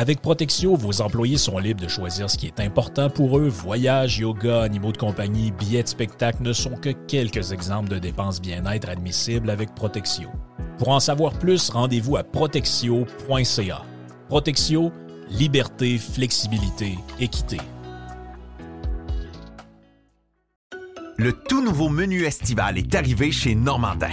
Avec Protexio, vos employés sont libres de choisir ce qui est important pour eux. Voyages, yoga, animaux de compagnie, billets de spectacle ne sont que quelques exemples de dépenses bien-être admissibles avec Protexio. Pour en savoir plus, rendez-vous à protexio.ca. Protexio, liberté, flexibilité, équité. Le tout nouveau menu estival est arrivé chez Normandin.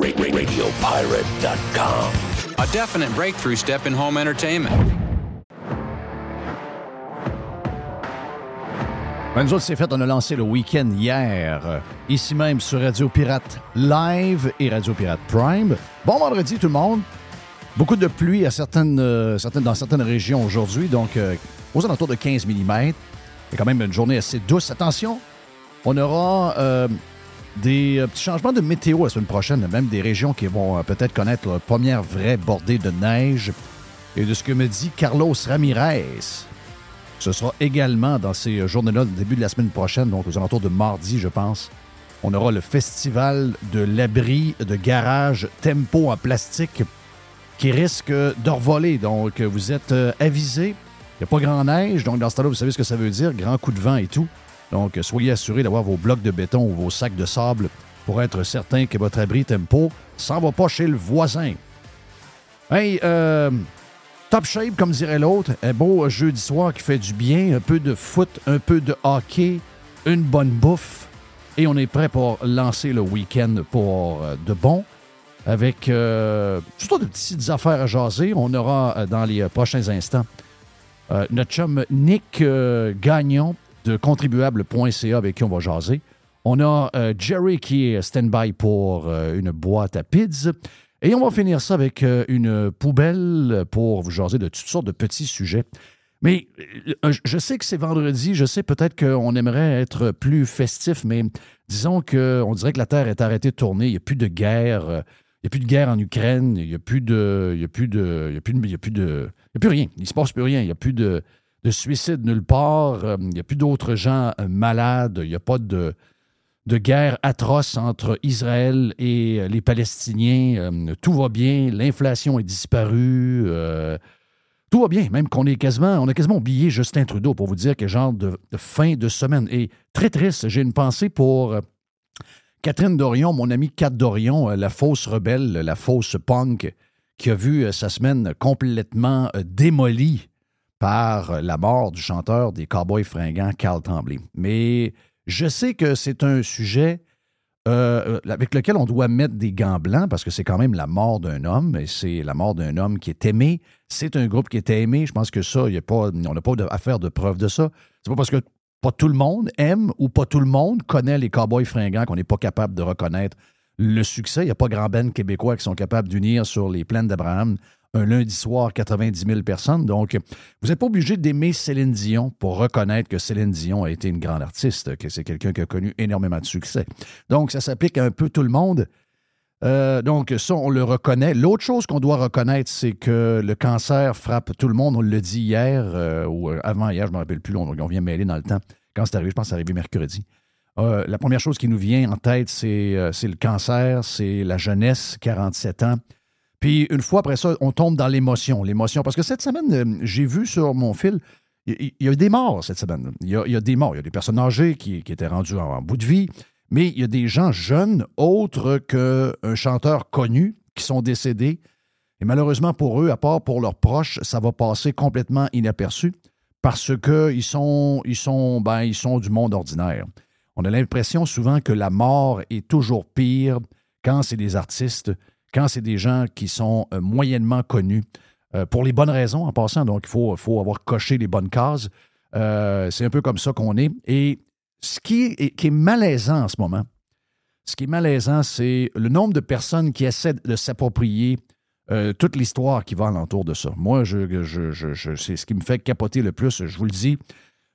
RadioPirate.com. A definite breakthrough step in home entertainment. Ben, nous autres, c'est fait, on a lancé le week-end hier, ici même sur Radio Pirate Live et Radio Pirate Prime. Bon vendredi tout le monde. Beaucoup de pluie à certaines, euh, certaines, dans certaines régions aujourd'hui, donc euh, aux alentours de 15 mm. C'est quand même une journée assez douce. Attention, on aura euh, des euh, petits changements de météo la semaine prochaine, même des régions qui vont euh, peut-être connaître leur première vraie bordée de neige. Et de ce que me dit Carlos Ramirez, ce sera également dans ces journées-là, au début de la semaine prochaine, donc aux alentours de mardi, je pense. On aura le festival de l'abri de garage Tempo en plastique qui risque de revoler. Donc, vous êtes euh, avisés. Il n'y a pas grand neige, donc dans ce temps-là, vous savez ce que ça veut dire, grand coup de vent et tout. Donc, soyez assurés d'avoir vos blocs de béton ou vos sacs de sable pour être certain que votre abri Tempo s'en va pas chez le voisin. Hey, euh, top shape, comme dirait l'autre. Un beau jeudi soir qui fait du bien. Un peu de foot, un peu de hockey, une bonne bouffe. Et on est prêt pour lancer le week-end pour euh, de bon. Avec euh, toutes de petites affaires à jaser. On aura euh, dans les prochains instants notre chum Nick Gagnon de contribuable.ca avec qui on va jaser. On a euh, Jerry qui est stand-by pour euh, une boîte à pizza. Et on va finir ça avec euh, une poubelle pour vous jaser de toutes sortes de petits sujets. Mais je sais que c'est vendredi, je sais peut-être qu'on aimerait être plus festif, mais disons qu'on dirait que la Terre est arrêtée de tourner, il n'y a plus de guerre, il n'y a plus de guerre en Ukraine, il n'y a plus de. Il n'y a plus de. Il n'y a a a plus rien. Il ne se passe plus rien. Il n'y a plus de, de suicide nulle part. euh, Il n'y a plus d'autres gens euh, malades. Il n'y a pas de, guerre atroce entre Israël et euh, les Palestiniens. Tout va bien. L'inflation est disparue. tout va bien, même qu'on est quasiment, on a quasiment oublié Justin Trudeau pour vous dire quel genre de, fin de semaine. Et très triste, j'ai une pensée pour Catherine Dorion, mon amie Kat Dorion, la fausse rebelle, la fausse punk, qui a vu sa semaine complètement démolie par la mort du chanteur des Cowboys fringants, Carl Tremblay. Mais je sais que c'est un sujet euh, avec lequel on doit mettre des gants blancs parce que c'est quand même la mort d'un homme et c'est la mort d'un homme qui est aimé. C'est un groupe qui était aimé. Je pense que ça, y a pas, on n'a pas à faire de preuve de ça. C'est pas parce que pas tout le monde aime ou pas tout le monde connaît les Cowboys fringants qu'on n'est pas capable de reconnaître le succès. Il n'y a pas grand ben québécois qui sont capables d'unir sur les plaines d'Abraham un lundi soir 90 000 personnes. Donc, vous n'êtes pas obligé d'aimer Céline Dion pour reconnaître que Céline Dion a été une grande artiste, que c'est quelqu'un qui a connu énormément de succès. Donc, ça s'applique à un peu tout le monde. Euh, donc, ça, on le reconnaît. L'autre chose qu'on doit reconnaître, c'est que le cancer frappe tout le monde. On le dit hier euh, ou euh, avant hier, je ne me rappelle plus. On, on vient mêler dans le temps. Quand c'est arrivé, je pense que c'est arrivé mercredi. la première chose qui nous vient en tête, c'est le cancer, c'est la jeunesse, 47 ans. Puis une fois après ça, on tombe dans l'émotion. L'émotion. Parce que cette semaine, j'ai vu sur mon fil, il y, a eu des morts cette semaine. Il y a, des morts. Il y a des personnes âgées qui, étaient rendues en bout de vie. Mais il y a des gens jeunes, autres qu'un chanteur connu, qui sont décédés. Et malheureusement pour eux, à part pour leurs proches, ça va passer complètement inaperçu parce qu'ils sont, ils sont, ben, ils sont du monde ordinaire. On a l'impression souvent que la mort est toujours pire quand c'est des artistes, quand c'est des gens qui sont euh, moyennement connus, euh, pour les bonnes raisons en passant. Donc, il faut, avoir coché les bonnes cases. Euh, c'est un peu comme ça qu'on est. Et ce qui est, malaisant en ce moment, ce qui est malaisant, c'est le nombre de personnes qui essaient de s'approprier toute l'histoire qui va alentour de ça. Moi, c'est ce qui me fait capoter le plus. Je vous le dis,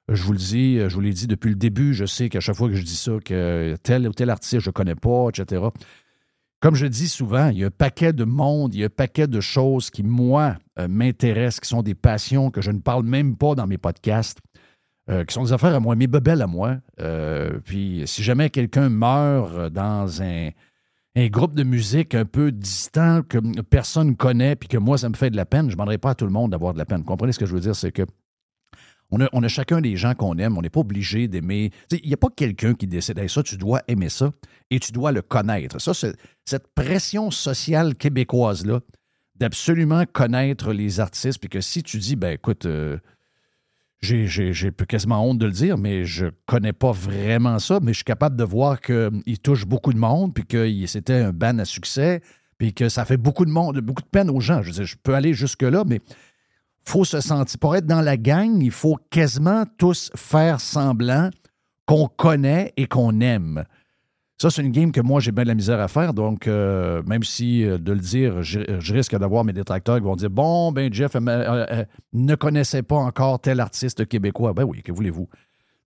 je vous le dis, je vous l'ai dit depuis le début. Je sais qu'à chaque fois que je dis ça, que tel ou tel artiste, je ne connais pas, etc. Comme je dis souvent, il y a un paquet de monde, il y a un paquet de choses qui, moi, euh, m'intéressent, qui sont des passions que je ne parle même pas dans mes podcasts. Euh, qui sont des affaires à moi, mes bebelles à moi. Euh, puis si jamais quelqu'un meurt dans un, groupe de musique un peu distant que personne connaît, puis que moi, ça me fait de la peine, je ne demanderai pas à tout le monde d'avoir de la peine. Vous comprenez ce que je veux dire? C'est que on a, chacun des gens qu'on aime. On n'est pas obligé d'aimer. Il n'y a pas quelqu'un qui décide ça, tu dois aimer ça et tu dois le connaître. Ça, cette pression sociale québécoise-là, d'absolument connaître les artistes, puis que si tu dis, ben écoute, euh, j'ai quasiment honte de le dire, mais je connais pas vraiment ça, mais je suis capable de voir qu'il touche beaucoup de monde, puis que c'était un ban à succès, puis que ça fait beaucoup de monde, beaucoup de peine aux gens. Je, je peux aller jusque-là, mais faut se sentir. Pour être dans la gang, il faut quasiment tous faire semblant qu'on connaît et qu'on aime. Ça, c'est une game que moi, j'ai bien de la misère à faire. Donc, euh, même si euh, de le dire, je, risque d'avoir mes détracteurs qui vont dire Bon, ben, Jeff euh, ne connaissait pas encore tel artiste québécois. Ben oui, que voulez-vous?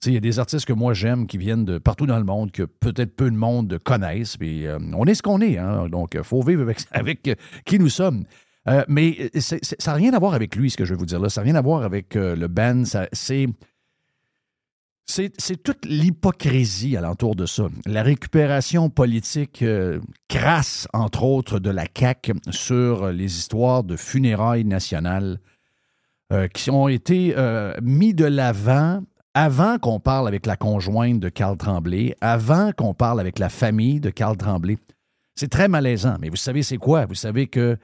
Il y a des artistes que moi j'aime qui viennent de partout dans le monde, que peut-être peu de monde connaissent. Puis, on est ce qu'on est. Hein? Donc, il faut vivre avec, avec qui nous sommes. Mais ça n'a rien à voir avec lui, ce que je vais vous dire là. Ça n'a rien à voir avec le band. C'est c'est toute l'hypocrisie alentour de ça. La récupération politique euh, crasse, entre autres, de la CAQ sur les histoires de funérailles nationales euh, qui ont été euh, mis de l'avant avant qu'on parle avec la conjointe de Carl Tremblay, avant qu'on parle avec la famille de Carl Tremblay. C'est très malaisant, mais vous savez c'est quoi? Vous savez que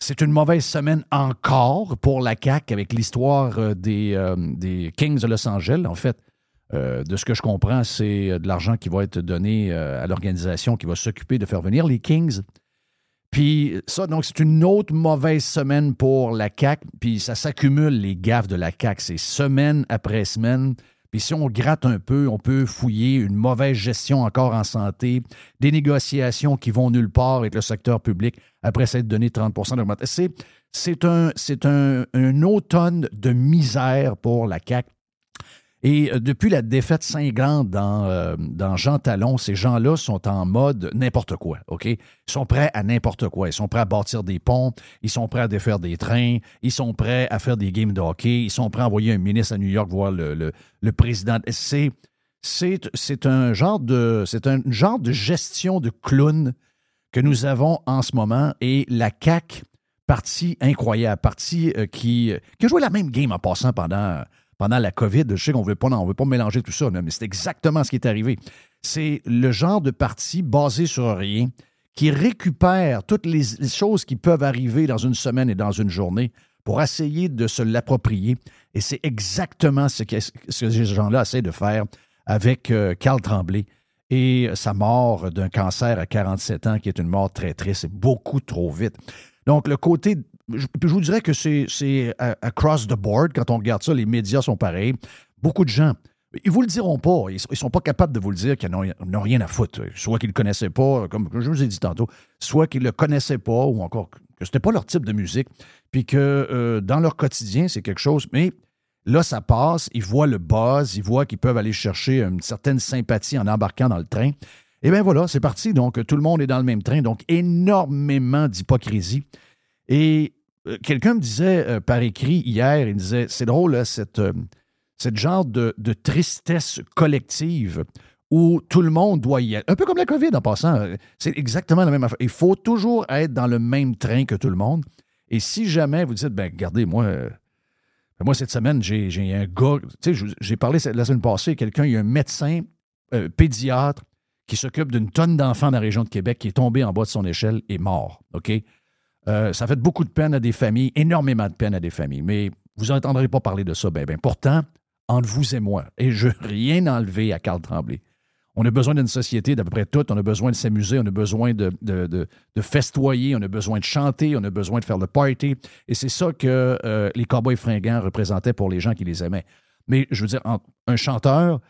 c'est une mauvaise semaine encore pour la CAQ avec l'histoire des, des Kings de Los Angeles. En fait, euh, de ce que je comprends, c'est euh, de l'argent qui va être donné euh, à l'organisation qui va s'occuper de faire venir les Kings. Puis ça, donc, c'est une autre mauvaise semaine pour la CAC. Puis ça s'accumule, les gaffes de la CAC. C'est semaine après semaine. Puis si on gratte un peu, on peut fouiller une mauvaise gestion encore en santé, des négociations qui vont nulle part avec le secteur public après s'être donné 30% d'augmentation. C'est un, automne de misère pour la CAC. Et euh, depuis la défaite cinglante dans, euh, dans Jean Talon, ces gens-là sont en mode n'importe quoi, OK? Ils sont prêts à n'importe quoi. Ils sont prêts à bâtir des ponts, ils sont prêts à défaire des trains, ils sont prêts à faire des games de hockey, ils sont prêts à envoyer un ministre à New York voir le, le, président. C'est, c'est, un genre de, c'est un genre de gestion de clown que nous avons en ce moment et la CAC partie incroyable, partie euh, qui, qui a joué la même game en passant pendant pendant la COVID. Je sais qu'on veut pas, veut pas mélanger tout ça, mais c'est exactement ce qui est arrivé. C'est le genre de parti basé sur rien qui récupère toutes les choses qui peuvent arriver dans une semaine et dans une journée pour essayer de se l'approprier. Et c'est exactement ce que, ces gens-là essaient de faire avec euh, Tremblay et sa mort d'un cancer à 47 ans, qui est une mort très triste, beaucoup trop vite. Donc, le côté je, vous dirais que c'est across the board. Quand on regarde ça, les médias sont pareils. Beaucoup de gens Ils vous le diront pas. Ils ne sont pas capables de vous le dire qu'ils n'ont rien à foutre. Soit qu'ils ne le connaissaient pas, comme je vous ai dit tantôt, soit qu'ils ne le connaissaient pas, ou encore que ce n'était pas leur type de musique, puis que euh, dans leur quotidien, c'est quelque chose. Mais là, ça passe, ils voient le buzz, ils voient qu'ils peuvent aller chercher une certaine sympathie en embarquant dans le train. Et bien voilà, c'est parti. Donc, tout le monde est dans le même train. Donc, énormément d'hypocrisie. Et euh, quelqu'un me disait euh, par écrit hier, il disait, c'est drôle, cette cette genre de, tristesse collective où tout le monde doit y être. Un peu comme la COVID en passant. C'est exactement la même affaire. Il faut toujours être dans le même train que tout le monde. Et si jamais vous dites, ben regardez, moi, euh, moi cette semaine, j'ai un gars, tu sais, j'ai parlé la semaine passée, quelqu'un, il y a un médecin euh, pédiatre qui s'occupe d'une tonne d'enfants dans la région de Québec qui est tombé en bas de son échelle et mort. OK? Euh, ça fait beaucoup de peine à des familles, énormément de peine à des familles. Mais vous n'entendrez pas parler de ça. Ben, ben, pourtant, entre vous et moi. Et je rien enlever à Carl Tremblay. On a besoin d'une société d'à peu près tout. On a besoin de s'amuser, on a besoin de, de, festoyer, on a besoin de chanter, on a besoin de faire le party. Et c'est ça que euh, les Cowboys fringants représentaient pour les gens qui les aimaient. Mais je veux dire, un chanteur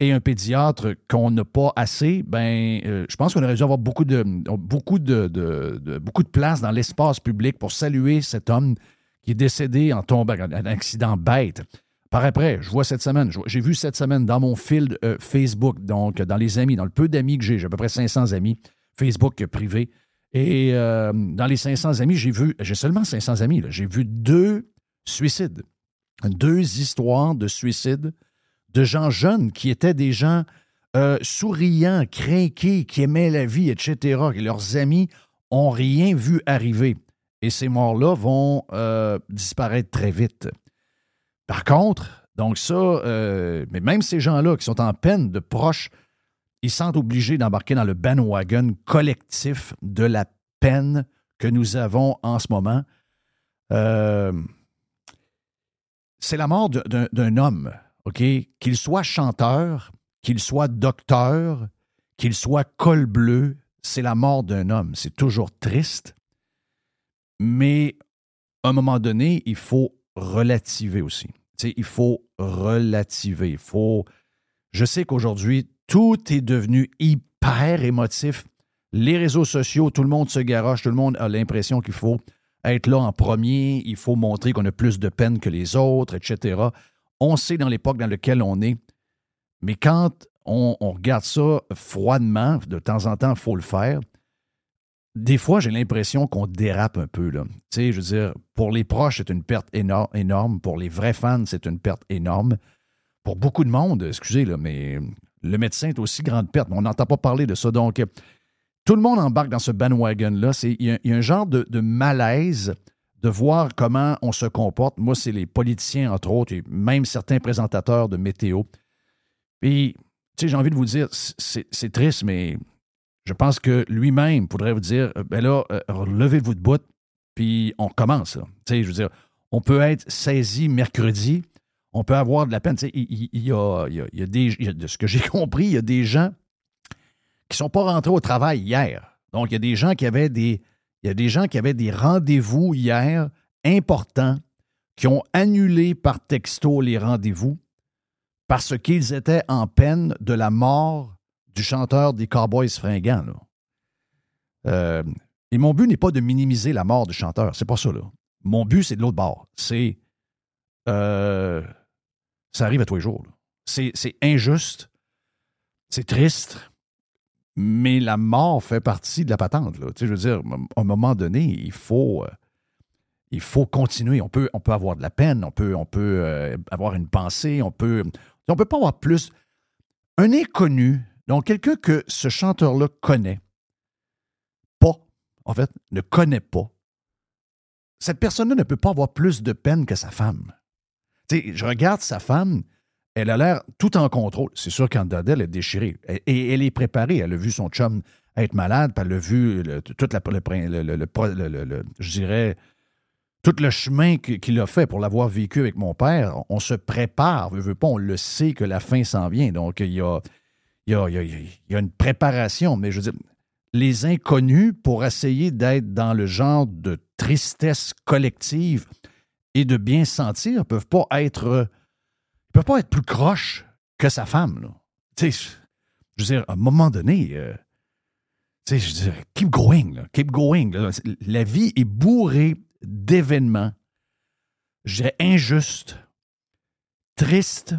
et un pédiatre qu'on n'a pas assez, ben, euh, je pense qu'on aurait dû avoir beaucoup de, beaucoup de, beaucoup de place dans l'espace public pour saluer cet homme qui est décédé en tombant, un accident bête. Par après, je vois cette semaine, j'ai vu cette semaine dans mon fil euh, Facebook, donc dans les amis, dans le peu d'amis que j'ai, j'ai à peu près 500 amis, Facebook privé. Et euh, dans les 500 amis, j'ai vu, j'ai seulement 500 amis, j'ai vu deux suicides, deux histoires de suicides de gens jeunes qui étaient des gens euh, souriants, craqués, qui aimaient la vie, etc. Et leurs amis ont rien vu arriver. Et ces morts-là vont disparaître très vite. Par contre, donc ça, euh, mais même ces gens-là qui sont en peine de proches, ils sont obligés d'embarquer dans le bandwagon collectif de la peine que nous avons en ce moment. Euh, c'est la mort d'un homme, Qu'il soit chanteur, qu'il soit docteur, qu'il soit col bleu, c'est la mort d'un homme. C'est toujours triste, mais à un moment donné, il faut relativer aussi il faut relativer. Il faut. Je sais qu'aujourd'hui, tout est devenu hyper émotif. Les réseaux sociaux, tout le monde se garoche, tout le monde a l'impression qu'il faut être là en premier, il faut montrer qu'on a plus de peine que les autres, etc. On sait dans l'époque dans laquelle on est, mais quand on, regarde ça froidement, de temps en temps, il faut le faire des fois, j'ai l'impression qu'on dérape un peu. Là. Tu je veux dire, pour les proches, c'est une perte énorme. Pour les vrais fans, c'est une perte énorme. Pour beaucoup de monde, excusez, là, mais le médecin est aussi grande perte. On n'entend pas parler de ça. Donc, tout le monde embarque dans ce bandwagon-là. Il y, a un genre de, malaise de voir comment on se comporte. Moi, c'est les politiciens, entre autres, et même certains présentateurs de météo. Puis, tu sais, j'ai envie de vous dire, c'est triste, mais je pense que lui-même pourrait vous dire euh, ben là, euh, levez-vous de bout, puis on commence. Tu sais, je veux dire, on peut être saisi mercredi, on peut avoir de la peine. Tu sais, il, y, a, des, de ce que j'ai compris, il y a des gens qui ne sont pas rentrés au travail hier. Donc, il y a des gens qui avaient des, il y a des gens qui avaient des rendez-vous hier importants, qui ont annulé par texto les rendez-vous parce qu'ils étaient en peine de la mort du chanteur des Cowboys fringants. Euh, et mon but n'est pas de minimiser la mort du chanteur. C'est pas ça. Mon but, c'est de l'autre bord. C'est. Euh, ça arrive à tous les jours. C'est injuste. C'est triste. Mais la mort fait partie de la patente. Là. Tu je veux dire, à un moment donné, il faut. Euh, continuer. On peut, avoir de la peine, on peut, on peut avoir une pensée, on peut. On peut pas avoir plus. Un inconnu donc, quelqu'un que ce chanteur-là connaît pas, en fait, ne connaît pas, cette personne-là ne peut pas avoir plus de peine que sa femme. Tu je regarde sa femme, elle a l'air tout en contrôle. C'est sûr qu'Andadel est déchirée. Et elle est préparée. Elle a vu son chum être malade, puis elle a vu tout le, chemin qu'il a fait pour l'avoir vécu avec mon père. On se prépare, on le sait que la fin s'en vient. Donc, il y a, y, une préparation, mais je veux dire, les inconnus, pour essayer d'être dans le genre de tristesse collective et de bien sentir, peuvent pas être peuvent pas être plus croches que sa femme. Là. Je veux dire, à un moment donné, euh, je veux dire, keep going, là, keep going. La vie est bourrée d'événements, je dirais, injustes, tristes.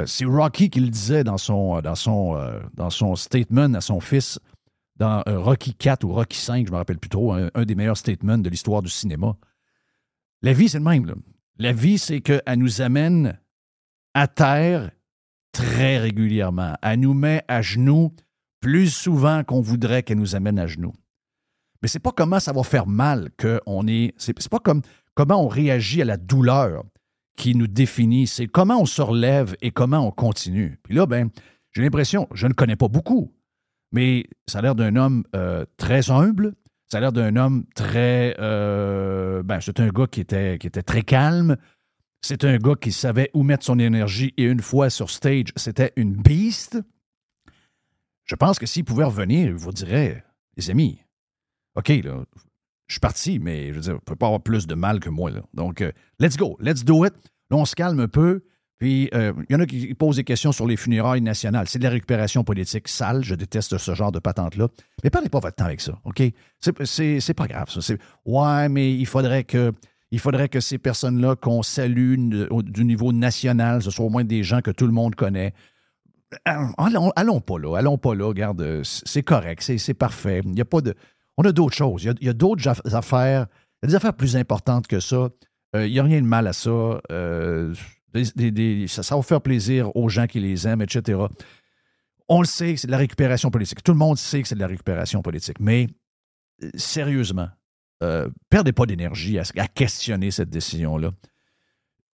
Euh, C'est Rocky qui le disait dans son, euh, dans, son, dans son statement à son fils dans Rocky 4 ou Rocky 5, je me rappelle plus trop, un, des meilleurs statements de l'histoire du cinéma. La vie, c'est le même. La vie, c'est qu'elle nous amène à terre très régulièrement. Elle nous met à genoux plus souvent qu'on voudrait qu'elle nous amène à genoux. Mais c'est pas comment ça va faire mal qu'on est. C'est pas comme comment on réagit à la douleur qui nous définit. C'est comment on se relève et comment on continue. Puis là, ben, j'ai l'impression, je ne connais pas beaucoup, mais ça a l'air d'un homme euh, très humble. Ça a l'air d'un homme très. euh, ben, c'est un gars qui était, qui était très calme. C'est un gars qui savait où mettre son énergie et une fois sur stage, c'était une beast. Je pense que s'il pouvait revenir, il vous dirait Les amis, OK, là, je suis parti, mais je veux dire, on peut pas avoir plus de mal que moi. Là. Donc, euh, let's go, let's do it. Là, on se calme un peu. Puis, euh, il y en a qui posent des questions sur les funérailles nationales. C'est de la récupération politique sale. Je déteste ce genre de patente-là. Mais perdez pas votre temps avec ça, OK? C'est- pas grave, ça. Ouais, mais il faudrait que, il faudrait que ces personnes-là qu'on salue du niveau national, ce soit au moins des gens que tout le monde connaît. Allons, allons pas là, allons pas là. Regarde, c'est correct, c'est parfait. Il y a pas de... On a d'autres choses. Il y a, d'autres affaires. Il y a des affaires plus importantes que ça. Euh, il n'y a rien de mal à ça. Euh, ça. ça va faire plaisir aux gens qui les aiment, etc. On le sait, c'est de la récupération politique. Tout le monde sait que c'est de la récupération politique. Mais euh, sérieusement, euh, perdez pas d'énergie à, questionner cette décision-là.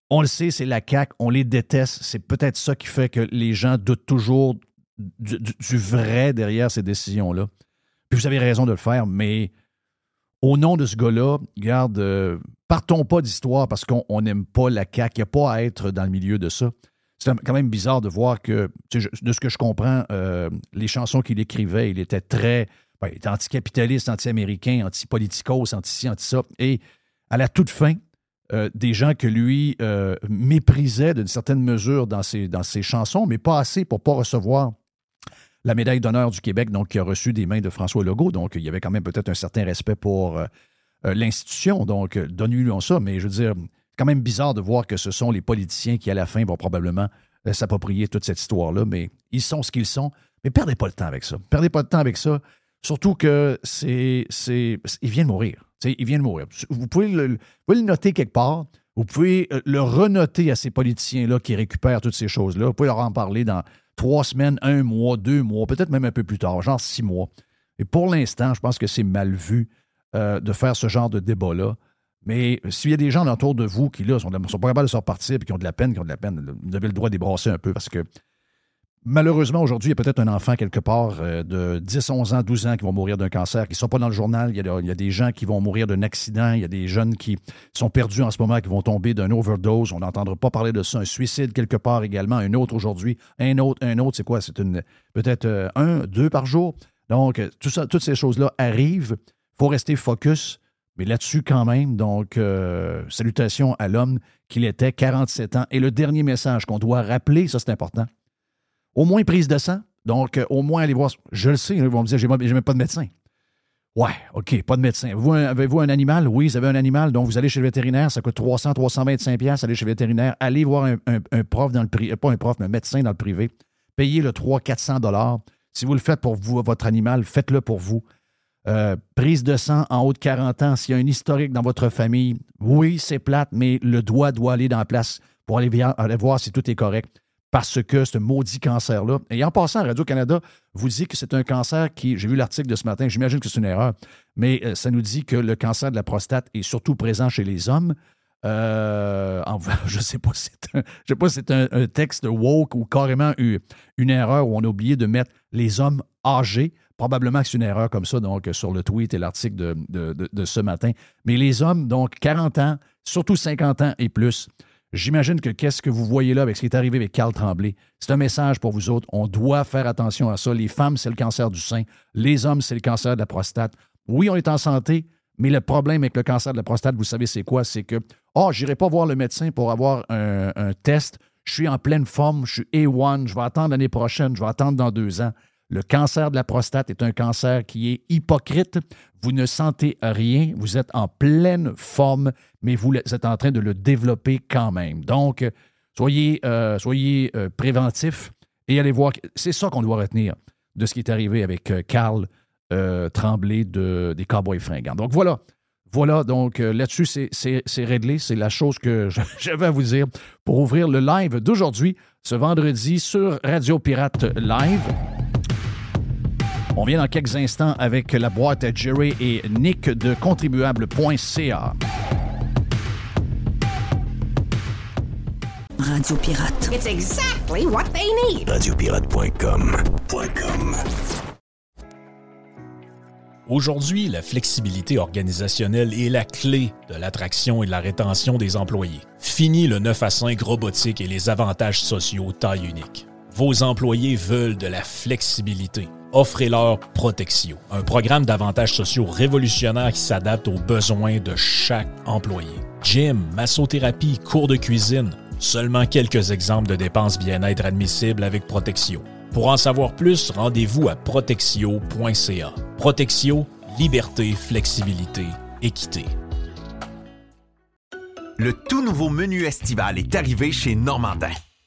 On le sait, c'est la CAQ, on les déteste. C'est peut-être ça qui fait que les gens doutent toujours du, vrai derrière ces décisions-là. Puis vous avez raison de le faire, mais au nom de ce gars-là, regarde, euh, partons pas d'histoire parce qu'on on n'aime pas la CAQ. Il n'y a pas à être dans le milieu de ça. C'est quand même bizarre de voir que, de ce que je comprends, euh, les chansons qu'il écrivait, il était très. Il était anticapitaliste, anti-américain, anti-politicos, anti-ci, anti-ça. Et à la toute fin, euh, des gens que lui euh, méprisait d'une certaine mesure dans ses, chansons, mais pas assez pour pas recevoir la médaille d'honneur du Québec, donc qui a reçu des mains de François Legault. Donc, il y avait quand même peut-être un certain respect pour euh, l'institution. Donc, donne-lui ça. Mais je veux dire, c'est quand même bizarre de voir que ce sont les politiciens qui, à la fin, vont probablement s'approprier toute cette histoire-là. Mais ils sont ce qu'ils sont. Mais perdez pas le temps avec ça. Perdez pas de temps avec ça. Surtout que c'est. il vient de mourir. Tu sais, il vient de mourir. Vous pouvez le, noter quelque part. Vous pouvez euh, le renoter à ces politiciens-là qui récupèrent toutes ces choses-là. Vous pouvez leur en parler dans trois semaines, un mois, deux mois, peut-être même un peu plus tard, genre six mois. Et pour l'instant, je pense que c'est mal vu euh, de faire ce genre de débat-là. Mais s'il y a des gens autour de vous qui, là, sont, sont pas capables de se repartir et qui ont de la peine, qui ont de la peine, vous avez le droit de les brasser un peu parce que malheureusement, aujourd'hui, il y a peut-être un enfant quelque part euh, de 10, 11 ans, 12 ans qui vont mourir d'un cancer, qui ne sont pas dans le journal. Il y, a, des gens qui vont mourir d'un accident. Il y a des jeunes qui sont perdus en ce moment, qui vont tomber d'un overdose. On n'entendra pas parler de ça. Un suicide quelque part également. Un autre aujourd'hui. Un autre, un autre, c'est quoi? C'est une peut-être euh, un, deux par jour. Donc, euh, toutes ces choses-là arrivent. Il faut rester focus. Mais là-dessus, quand même, donc, salutations à l'homme qu'il était, 47 ans. Et le dernier message qu'on doit rappeler, ça c'est important, au moins prise de sang. Donc, euh, au moins aller voir. Je le sais, ils vont me dire, j'ai même- pas de médecin. Ouais, OK, pas de médecin. Avez-vous un, animal? Oui, vous avez un animal. Donc, vous allez chez le vétérinaire, ça coûte 300, 325 pièces. Allez chez le vétérinaire. Allez voir un, prof dans le privé, pas un prof, mais un médecin dans le privé. Payez le 300, 400 dollars. Si vous le faites pour vous, votre animal, faites-le pour vous. Euh, prise de sang en haut de 40 ans, s'il y a un historique dans votre famille, oui, c'est plate, mais le doigt doit aller dans la place pour aller voir si tout est correct. Parce que ce maudit cancer-là, et en passant, Radio-Canada vous dit que c'est un cancer qui, j'ai vu l'article de ce matin, j'imagine que c'est une erreur, mais euh, ça nous dit que le cancer de la prostate est surtout présent chez les hommes. Euh, je ne sais pas si c'est un, je sais pas si un, un texte woke ou carrément eu- une erreur où on a oublié de mettre les hommes âgés. Probablement que c'est une erreur comme ça, donc sur le tweet et l'article de- de- de ce matin. Mais les hommes, donc 40 ans, surtout 50 ans et plus, j'imagine que qu'est-ce que vous voyez là avec ce qui est arrivé avec Carl Tremblay, c'est un message pour vous autres. On doit faire attention à ça. Les femmes, c'est le cancer du sein. Les hommes, c'est le cancer de la prostate. Oui, on est en santé, mais le problème avec le cancer de la prostate, vous savez, c'est quoi? C'est que, oh, j'irai pas voir le médecin pour avoir un, un test. je suis en pleine forme, je suis A1, je vais attendre l'année prochaine, je vais attendre dans deux ans. Le cancer de la prostate est un cancer qui est hypocrite. Vous ne sentez rien, vous êtes en pleine forme, mais vous êtes en train de le développer quand même. Donc, soyez, euh, soyez euh, préventifs et allez voir. C'est ça qu'on doit retenir de ce qui est arrivé avec euh, Carl Tremblay de, des Cowboys fringants. Donc, voilà. Voilà, donc là-dessus, c'est réglé. C'est la chose que j'avais à vous dire pour ouvrir le live d'aujourd'hui, ce vendredi, sur Radio Pirate Live. On vient dans quelques instants avec la boîte à Jerry et Nick de contribuable.ca. Radio Pirate. It's exactly what they need. Radiopirate.com. Aujourd'hui, la flexibilité organisationnelle est la clé de l'attraction et de la rétention des employés. Fini le 9 à 5 robotique et les avantages sociaux taille unique. Vos employés veulent de la flexibilité offrez-leur Protexio, un programme d'avantages sociaux révolutionnaire qui s'adapte aux besoins de chaque employé. Gym, massothérapie, cours de cuisine, seulement quelques exemples de dépenses bien-être admissibles avec Protexio. Pour en savoir plus, rendez-vous à protexio.ca. Protexio, liberté, flexibilité, équité. Le tout nouveau menu estival est arrivé chez Normandin.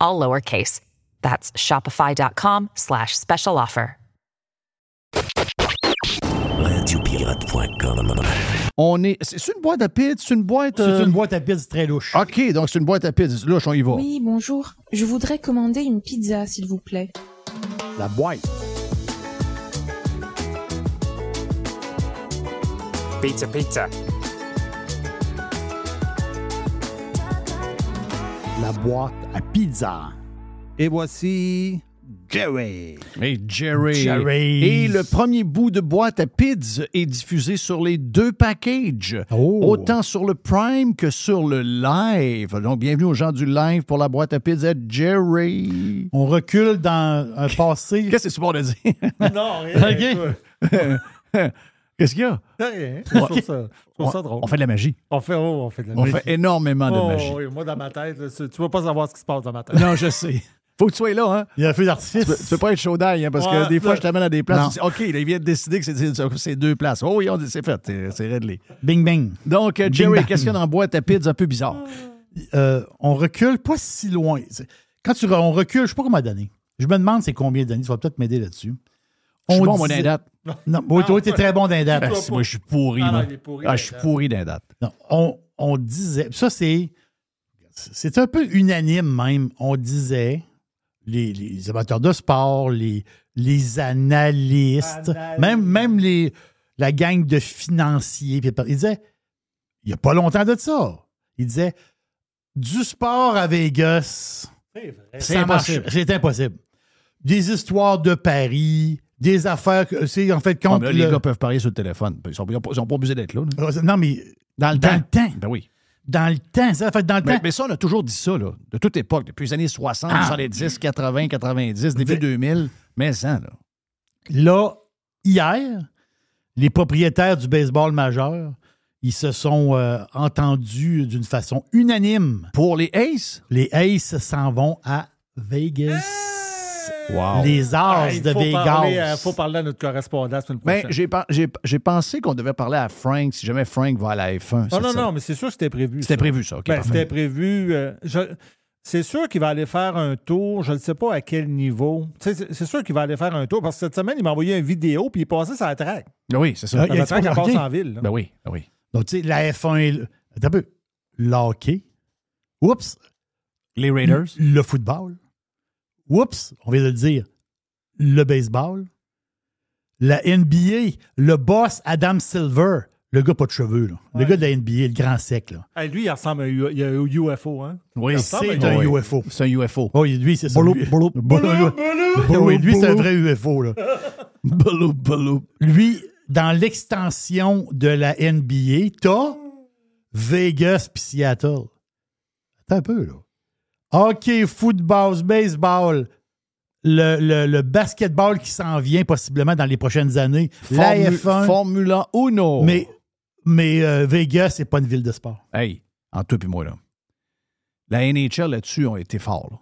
all lowercase. That's shopify.com slash special offer. Radiopirate.com. On est. C'est une boîte à pizza? C'est une boîte. C'est euh, une boîte à pizza très louche. OK, donc c'est une boîte à pizza. Louche, on y va. Oui, bonjour. Je voudrais commander une pizza, s'il vous plaît. La boîte. Pizza, pizza. La boîte à pizza. Et voici Jerry. Hey, Jerry. Jerry. Et le premier bout de boîte à pizza est diffusé sur les deux packages. Oh. Autant sur le Prime que sur le live. Donc, bienvenue aux gens du live pour la boîte à pizza Jerry. On recule dans un passé. Qu'est-ce que c'est bon de dire? Non, rien. OK. Qu'est-ce qu'il y a? Rien. Je trouve ça, je trouve ça drôle. On fait de la magie. On fait, oh, on fait de la On magie. fait énormément de Oh, magie. oui, moi, dans ma tête, là, tu tu vas pas savoir ce qui se passe dans ma tête. Non, je sais. Faut que tu sois là, hein? Il y a un feu Tu d'artifice. peux, tu peux pas être chaud d'ail, hein, parce que Ouais, des fois, je t'amène à des places. Non. tu dis, OK, là, il vient de décider que c'est- c'est c'est deux places. Oh oui, on dit, c'est fait, c'est c'est réglé. Bing, bing. Donc, euh, Jerry, bang. qu'est-ce qu'il y a dans la boîte à pizza un peu bizarre? Euh, on recule pas si loin. C'est- Quand tu re- on recule, je sais pas combien d'années. Je me demande c'est combien d'années. Tu vas peut-être m'aider là-dessus. Je suis On bon, moi, disait- dans les dates. Non, toi, t'es très bon dans les dates. Ah, si, moi, je suis pourri, Ah, non, moi. il est pourri, Ah, je suis pourri dans les dates. Non, on, on disait, ça c'est, c'est un peu unanime même, on disait, les, les amateurs de sport, les, les analystes, même, même les, la gang de financiers, ils disaient, il n'y a pas longtemps de ça, ils disaient, du sport à Vegas, C'est ça marche- impossible. C'est impossible. Des histoires de paris, des affaires, que- c'est en fait Ah, là, le- les gars peuvent parier sur le téléphone. Ils sont, ils ont pas ils pas d'être là. là. Non, mais Dans le Dans temps. le temps. Ben oui. dans le temps. Ça fait dans le Mais, temps. mais ça, on a toujours dit ça, là, de toute époque, depuis les années 60, Ah. 70, 80, 90, début 2000. Mais ça, là. Là, hier, les propriétaires du baseball majeur, ils se sont euh, entendus d'une façon unanime. Pour les Aces? Les Aces s'en vont à Vegas. Wow. Les As il de faut Vegas. Parler, euh, faut parler à notre correspondant Ben, j'ai, pen- j'ai- j'ai pensé qu'on devait parler à Frank si jamais Frank va à la F1. non, non, non, mais c'est sûr que c'était prévu. C'était prévu, ça. OK, Ben, c'était prévu. euh, c'est sûr qu'il va aller faire un tour. Je ne sais pas à quel niveau. C'est sûr qu'il va aller faire un tour parce que cette semaine, il m'a envoyé une vidéo puis il est passé sur la track. Ben Oui, c'est ça. Ah, il y a passe en ville. là. Ben oui, ben oui. Donc, tu sais, la F1 est. un peu. L'hockey. Oups. Les Raiders. Le football. Oups. On vient de le dire. Le baseball. La NBA. Le boss Adam Silver. Le gars pas de cheveux, là. Le gars de la NBA, le grand sec, là. Hey, lui, il ressemble à un U- il y a un UFO. Hein? Oui, Il ressemble C'est à un oui. UFO. C'est un UFO. Oui, lui, c'est ça. Bloup, Lui- bloup, Bloup, Oui, lui, c'est un vrai UFO, là. Lui, dans l'extension de la NBA, t'as Vegas puis Seattle. Attends un peu, là. Hockey, football, baseball, le, le- le basketball qui s'en vient possiblement dans les prochaines années, la Formu- F1. Formula Uno. mais mais euh, Vegas, c'est pas une ville de sport. Hey, en toi puis moi, là. La NHL là-dessus ont été forts, là.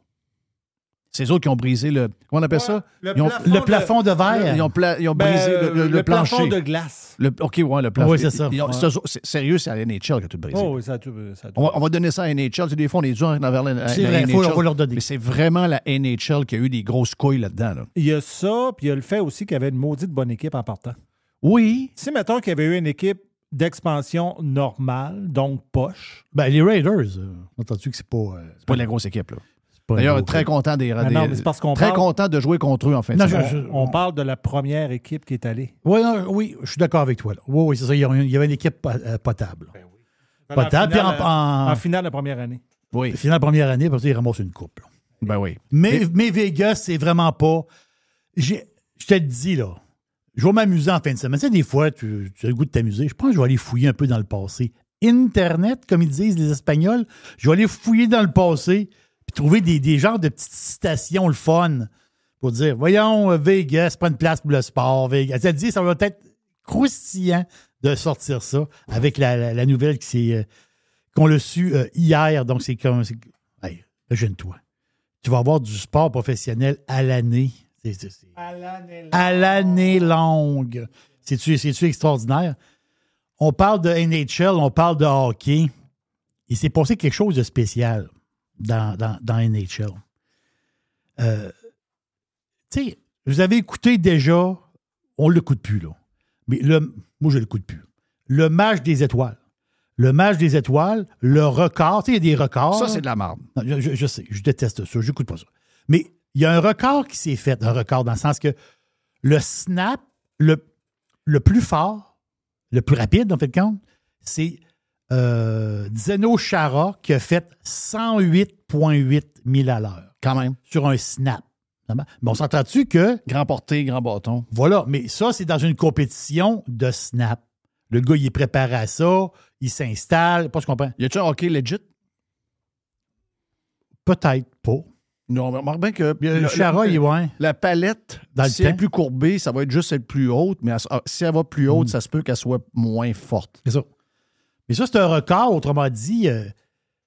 C'est eux autres qui ont brisé le. Comment on appelle ça? Le Ils ont- plafond Le plafond de verre. Ils ont, pla- ils ont Ben, brisé le, le- le plafond plancher. de glace. Le- OK, ouais, le plafond. Oui, c'est ça. Ils ont- Ouais. c'est eux autres- c'est sérieux, c'est à la NHL que tu brisé. Oh, oui, ça a tout. Ça a tout. On va, on va donner ça à la NHL. Des fois, on est dur envers la, la, C'est la NHL. faut- on va leur donner. Mais c'est vraiment la NHL qui a eu des grosses couilles là-dedans. là. Il y a ça, puis il y a le fait aussi qu'il y avait une maudite bonne équipe en partant. Oui. Si, mettons qu'il y avait eu une équipe d'expansion normale, donc poche. Ben, les Raiders, euh, entendu que c'est pas. euh, C'est pas la grosse équipe. là. D'ailleurs, très content des, des- non, mais parce qu'on Très parle- content de jouer contre eux en fin de Non, semaine. je- je- On parle de la première équipe qui est allée. Ouais, non, oui, je suis d'accord avec toi. là. Oui, oui, c'est ça. Il y avait une équipe euh, potable. En Potable, finale, en- en- en finale de première année. Oui. Finale première année, parce qu'ils ramassent une coupe. là. Ben oui. Mais, mais Vegas, c'est vraiment pas. j'ai- Je te le dis, là. Je vais m'amuser en fin de semaine. Tu sais, des fois, tu, tu as le goût de t'amuser. Je pense que je vais aller fouiller un peu dans le passé. Internet, comme ils disent les Espagnols, je vais aller fouiller dans le passé trouver des, des genres de petites citations, le fun, pour dire voyons, euh, Vegas, pas une place pour le sport. Vegas. Ça dit, ça va être croustillant de sortir ça avec la, la- la nouvelle qui s'est, euh, qu'on l'a su euh, hier. Donc, c'est comme. Hey, imagine-toi tu vas avoir du sport professionnel à l'année. À l'année longue. C'est-tu extraordinaire? On parle de NHL, on parle de hockey. Il s'est passé quelque chose de spécial dans, dans, dans NHL. Euh, tu sais, vous avez écouté déjà, on ne l'écoute plus, là. Mais le, moi, je ne l'écoute plus. Le match des étoiles. Le match des étoiles, le record, tu sais, il y a des records. Ça, c'est de la marde. Non, je, je- je sais, je déteste ça, je n'écoute pas ça. Mais il y a un record qui s'est fait, un record dans le sens que le snap, le, le plus fort, le plus rapide, en fait, compte, c'est euh, Zeno Chara qui a fait 108,8 000 à l'heure. Quand même. Sur un snap. Mais on s'entend-tu que. Grand porté, grand bâton. Voilà, mais ça, c'est dans une compétition de snap. Le gars, il est préparé à ça, il s'installe, pas ce qu'on comprends. Y a-tu un hockey legit? Peut-être pas. Non, mais remarque bien que. Le le- Chara, il est ouais. La palette, Dans le si elle est plus courbée, ça va être juste celle plus haute, mais elle- ah, si elle va plus haute, Mm. ça se peut qu'elle soit moins forte. C'est ça. Mais ça, c'est un record, autrement dit. euh,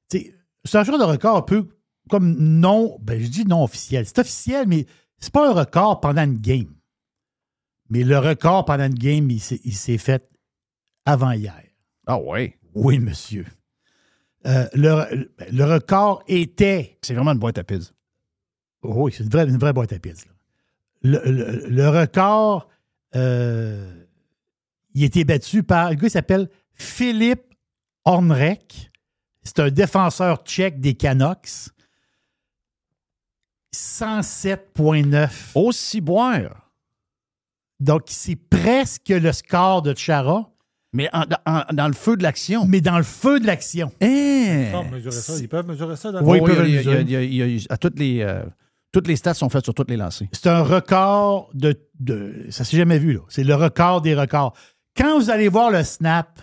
c'est un genre de record un peu comme non. Ben, je dis non officiel. C'est officiel, mais c'est pas un record pendant une game. Mais le record pendant une game, il s'est fait avant hier. Ah ouais? Oui, monsieur. Euh, le, le record était. C'est vraiment une boîte à pizza. Oui, c'est une vraie, une vraie boîte à là. Le, le- le record, euh, il été battu par un gars qui s'appelle Philippe Hornrek. C'est un défenseur tchèque des Canucks. 107,9. Aussi boire. Donc, c'est presque le score de Chara, Mais en- en- dans le feu de l'action. mais dans le feu de l'action. Hein? Ils peuvent mesurer ça. Ils peuvent mesurer ça dans Oui, le- ils peuvent mesurer. toutes les, euh, toutes les stats sont faites sur toutes les lancers. C'est un record de, de- Ça s'est jamais vu, là. C'est le record des records. Quand vous allez voir le snap,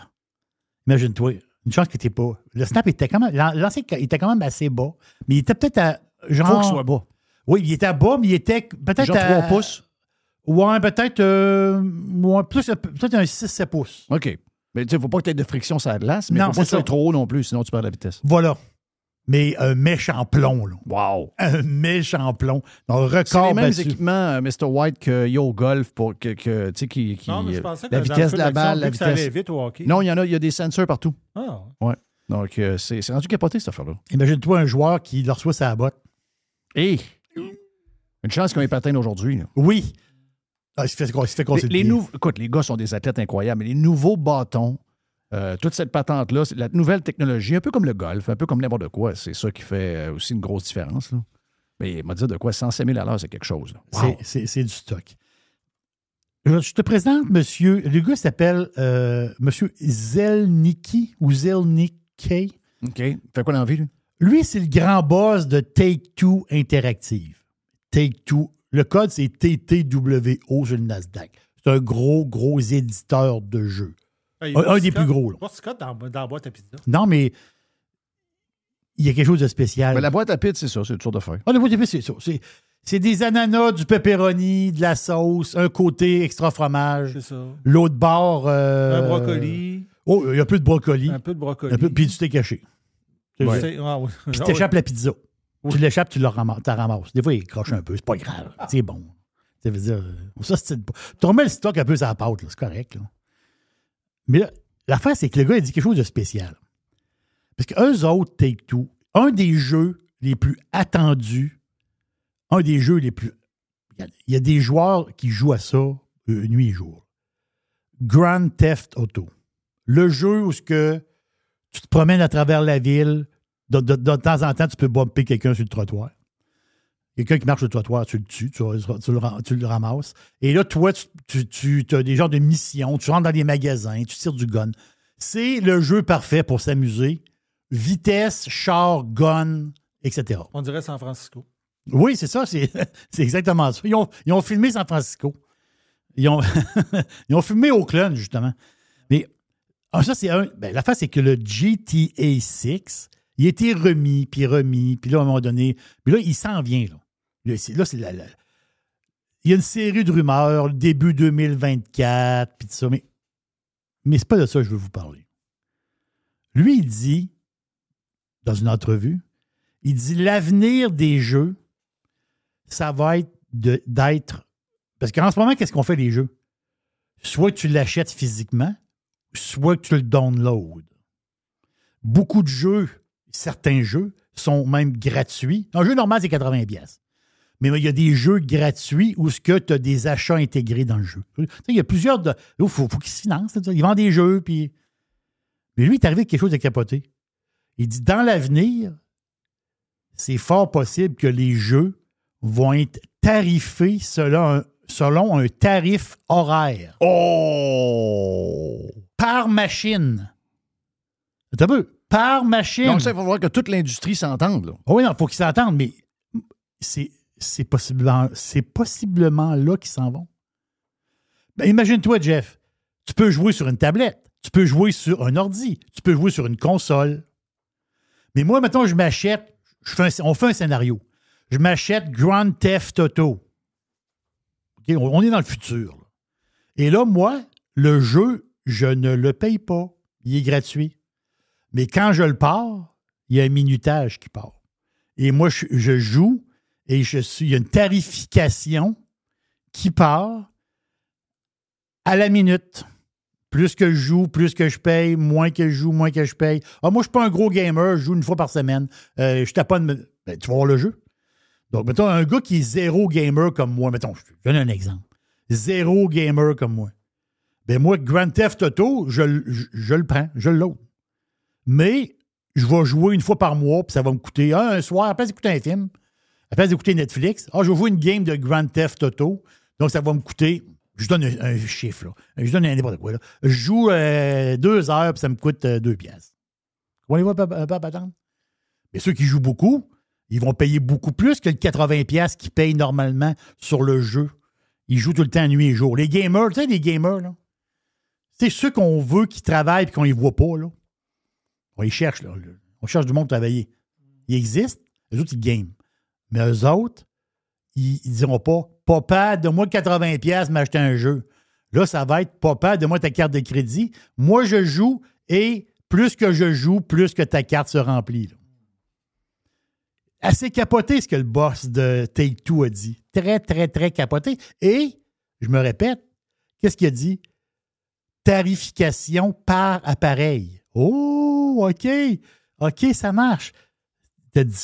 imagine-toi, Une chance que t'es pas. Le snap était quand même. l'an- L'ancien il était quand même assez bas. Mais il était peut-être à. Genre, Faut qu'il soit bas. Oui, il était à bas, mais il était peut-être Genre à. 3 pouces? Ouais, peut-être. euh, ouais, plus, peut-être un 6-7 pouces. OK. Mais tu sais, faut pas que tu aies de friction sur la glace, mais Non, faut pas c'est que ça. trop haut non plus, sinon tu perds la vitesse. Voilà. Mais un méchant plomb, là. Wow. Un méchant plomb. Donc, C'est record les mêmes battu. équipements, euh, Mr. White, qu'il y a au golf pour que, que, tu sais, qui, qui- Non, mais je pensais que la vitesse de la balle, la que ça vitesse. vite au hockey. Non, il y en a, il y a des sensors partout. Ah, Ouais. Donc, euh, c'est c'est rendu capoté, cette affaire-là. Imagine-toi un joueur qui le reçoit sa botte. Et une chance qu'on ait patine aujourd'hui. là. Oui. Ah, il se fait, il se fait Les, les nou- Écoute, les gars sont des athlètes incroyables, mais les nouveaux bâtons, euh, toute cette patente-là, c'est la nouvelle technologie, un peu comme le golf, un peu comme n'importe quoi, c'est ça qui fait euh, aussi une grosse différence. Là. Mais il m'a dit de quoi 105 000 à l'heure, c'est quelque chose. Wow. C'est- du stock. Je, je te présente monsieur. Le gars s'appelle euh, monsieur Zelnicki ou Zelnicki. OK. Fait quoi dans la vie, lui? Lui, c'est le grand boss de Take-Two Interactive. Take-Two. Le code, c'est TTWO sur le Nasdaq. C'est un gros, gros éditeur de jeux. Ah, a Un, des plus gros. Là. pas Scott dans, dans la boîte à pizza. Non, mais il y a quelque chose de spécial. Mais la boîte à pizza, c'est ça, c'est toujours de faire. Ah, la boîte à pizza, c'est ça. C'est, c'est des ananas, du pepperoni, de la sauce, un côté extra fromage. C'est ça. L'autre bord. euh, Un brocoli. Oh, il y a peu de brocoli. Un peu de brocoli. Un peu, puis tu t'es caché. Puis Ah t'échappes la pizza. Tu l'échappes, tu la ramasses. Des fois, il croche un peu, c'est pas grave. C'est bon. Ça veut dire. Ça, c'est. Tu remets le stock un peu sur la pâte, là, c'est correct. Là. Mais là, l'affaire, c'est que le gars, il dit quelque chose de spécial. Parce qu'eux autres, Take Two, un des jeux les plus attendus, un des jeux les plus. il y a- des joueurs qui jouent à ça euh, nuit et jour. Grand Theft Auto. Le jeu où que tu te promènes à travers la ville, de, de- de temps en temps, tu peux bumper quelqu'un sur le trottoir. Quelqu'un qui marche sur le trottoir, tu le tues, tu, tu le, ram- tu le ramasses. Et là, toi, tu, as des genres de missions, tu rentres dans des magasins, tu tires du gun. C'est le jeu parfait pour s'amuser. Vitesse, char, gun, etc. On dirait San Francisco. Oui, c'est ça, c'est c'est exactement ça. Ils ont, ils ont filmé San Francisco. Ils ont, ils ont filmé Oakland, justement. Mais ah, ça, c'est un. Ben, la face, c'est que le GTA 6, il a été remis, puis remis, puis là, à un moment donné, puis là, il s'en vient, là. Là, c'est la, Il y a une série de rumeurs, début 2024, puis tout ça, mais, mais c'est pas de ça que je veux vous parler. Lui, il dit, dans une entrevue, il dit l'avenir des jeux, ça va être d'être. Parce qu'en ce moment, qu'est-ce qu'on fait les jeux? Soit tu l'achètes physiquement, soit tu le downloads. Beaucoup de jeux, certains jeux, sont même gratuits. Un jeu normal, c'est 80$. pièces. Mais il y a des jeux gratuits où tu as des achats intégrés dans le jeu. Il y a plusieurs. de- Il faut, faut qu'ils se financent. Ils vendent des jeux, puis. Mais lui, il est arrivé avec quelque chose de capoté. Il dit dans l'avenir, c'est fort possible que les jeux vont être tarifés selon un, selon un tarif horaire. Oh! Par machine. Un peu. Par machine. Donc, ça, il faut voir que toute l'industrie s'entende. Ah oui, non, il faut qu'ils s'entendent, mais c'est, c'est, possiblement, possiblement là qu'ils s'en vont. Ben, imagine-toi, Jeff, tu peux jouer sur une tablette, tu peux jouer sur un ordi, tu peux jouer sur une console. Mais moi, maintenant, je m'achète, on fait un scénario. Je m'achète Grand Theft Auto. On, est dans le futur. Et là, moi, le jeu, je ne le paye pas. Il est gratuit. Mais quand je le pars, il y a un minutage qui part. Et moi, je joue et je suis, il y a une tarification qui part à la minute. Plus que je joue, plus que je paye, moins que je joue, moins que je paye. Ah, moi, je ne suis pas un gros gamer, je joue une fois par semaine. Euh, je taponne. me- Ben, tu vas voir le jeu. Donc, mettons, un gars qui est zéro gamer comme moi, mettons, je donne un exemple. Zéro gamer comme moi. Ben moi, Grand Theft Auto, je, je- je le prends, je l'autre. Mais je vais jouer une fois par mois, puis ça va me coûter un soir, après d'écouter un film, après d'écouter Netflix, ah, je vais jouer une game de Grand Theft Auto, donc ça va me coûter, je donne un, chiffre, là. je donne n'importe quoi. Je joue euh, deux heures, puis ça me coûte euh, deux piastres. Peu un peu à patente? Mais ceux qui jouent beaucoup, ils vont payer beaucoup plus que le 80$ piastres qu'ils payent normalement sur le jeu. Ils jouent tout le temps nuit et jour. Les gamers, tu sais, les gamers, là, c'est ceux qu'on veut qui travaillent et qu'on les voit pas, là. On les cherche, là. On cherche du monde pour travailler. Ils existent, eux autres, ils game. Mais eux autres, ils, ils diront pas Papa, donne-moi 80$ m'acheter un jeu. Là, ça va être Papa, donne-moi ta carte de crédit. Moi, je joue et plus que je joue, plus que ta carte se remplit. Assez capoté ce que le boss de Take-Two a dit. Très, très, très capoté. Et, je me répète, qu'est-ce qu'il a dit? Tarification par appareil. Oh, OK. OK, ça marche.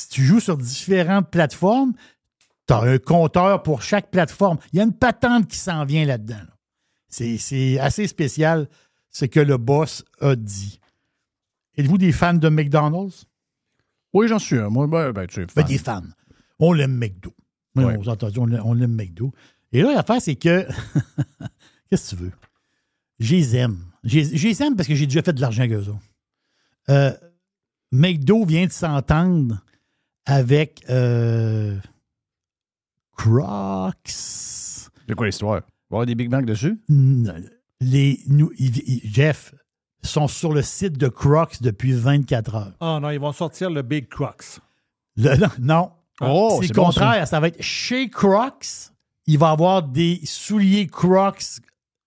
Tu joues sur différentes plateformes. Tu as un compteur pour chaque plateforme. Il y a une patente qui s'en vient là-dedans. là. C'est assez spécial ce que le boss a dit. Êtes-vous des fans de McDonald's? Oui, j'en suis un. Moi, ben, ben, tu es Ben, fan. des fans. On l'aime McDo. Oui, Ouais. On entendu, on l'aime- McDo. Et là, l'affaire, c'est que. Qu'est-ce que tu veux? Je les aime. Je les je les aime parce que j'ai déjà fait de l'argent avec eux autres. Euh, McDo vient de s'entendre avec euh, Crocs. C'est quoi l'histoire? Il va y avoir des Big Mac dessus? Non, Les, nous, Jeff, sont sur le site de Crocs depuis 24 heures. Ah non, ils vont sortir le Big Crocs. Le- non, non. Oh, c'est c'est le bon, contraire. ça. va être chez Crocs. Il va y avoir des souliers Crocs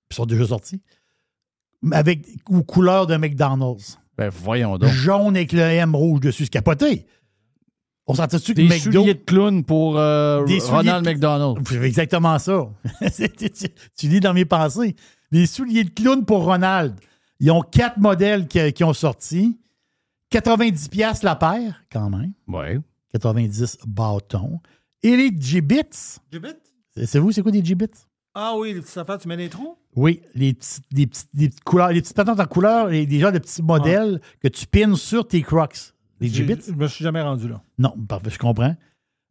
qui sont déjà sortis avec ou couleur de McDonald's. Ben, voyons donc. Jaune avec le M rouge dessus. C'est capoté. On s'entend-tu que Des McDo... souliers de clown pour euh, Des Ronald de- McDonald. C'est exactement ça. Tu, lis dans mes pensées. Les souliers de clown pour Ronald. Ils ont quatre modèles qui, qui ont sorti. 90$ piastres la paire, quand même. Ouais. 90 bâtons. Et les Gibbits. Gibbet? C'est c'est vous, c'est quoi des Gibbits? Ah oui, les petites affaires, tu mets les trous? Oui, les petites, des petites, des petites couleurs, les petites patentes en couleur et des genres de petits modèles que tu pines sur tes Crocs. Les Gibbits? Je me suis jamais rendu là. Non, parfait, je comprends.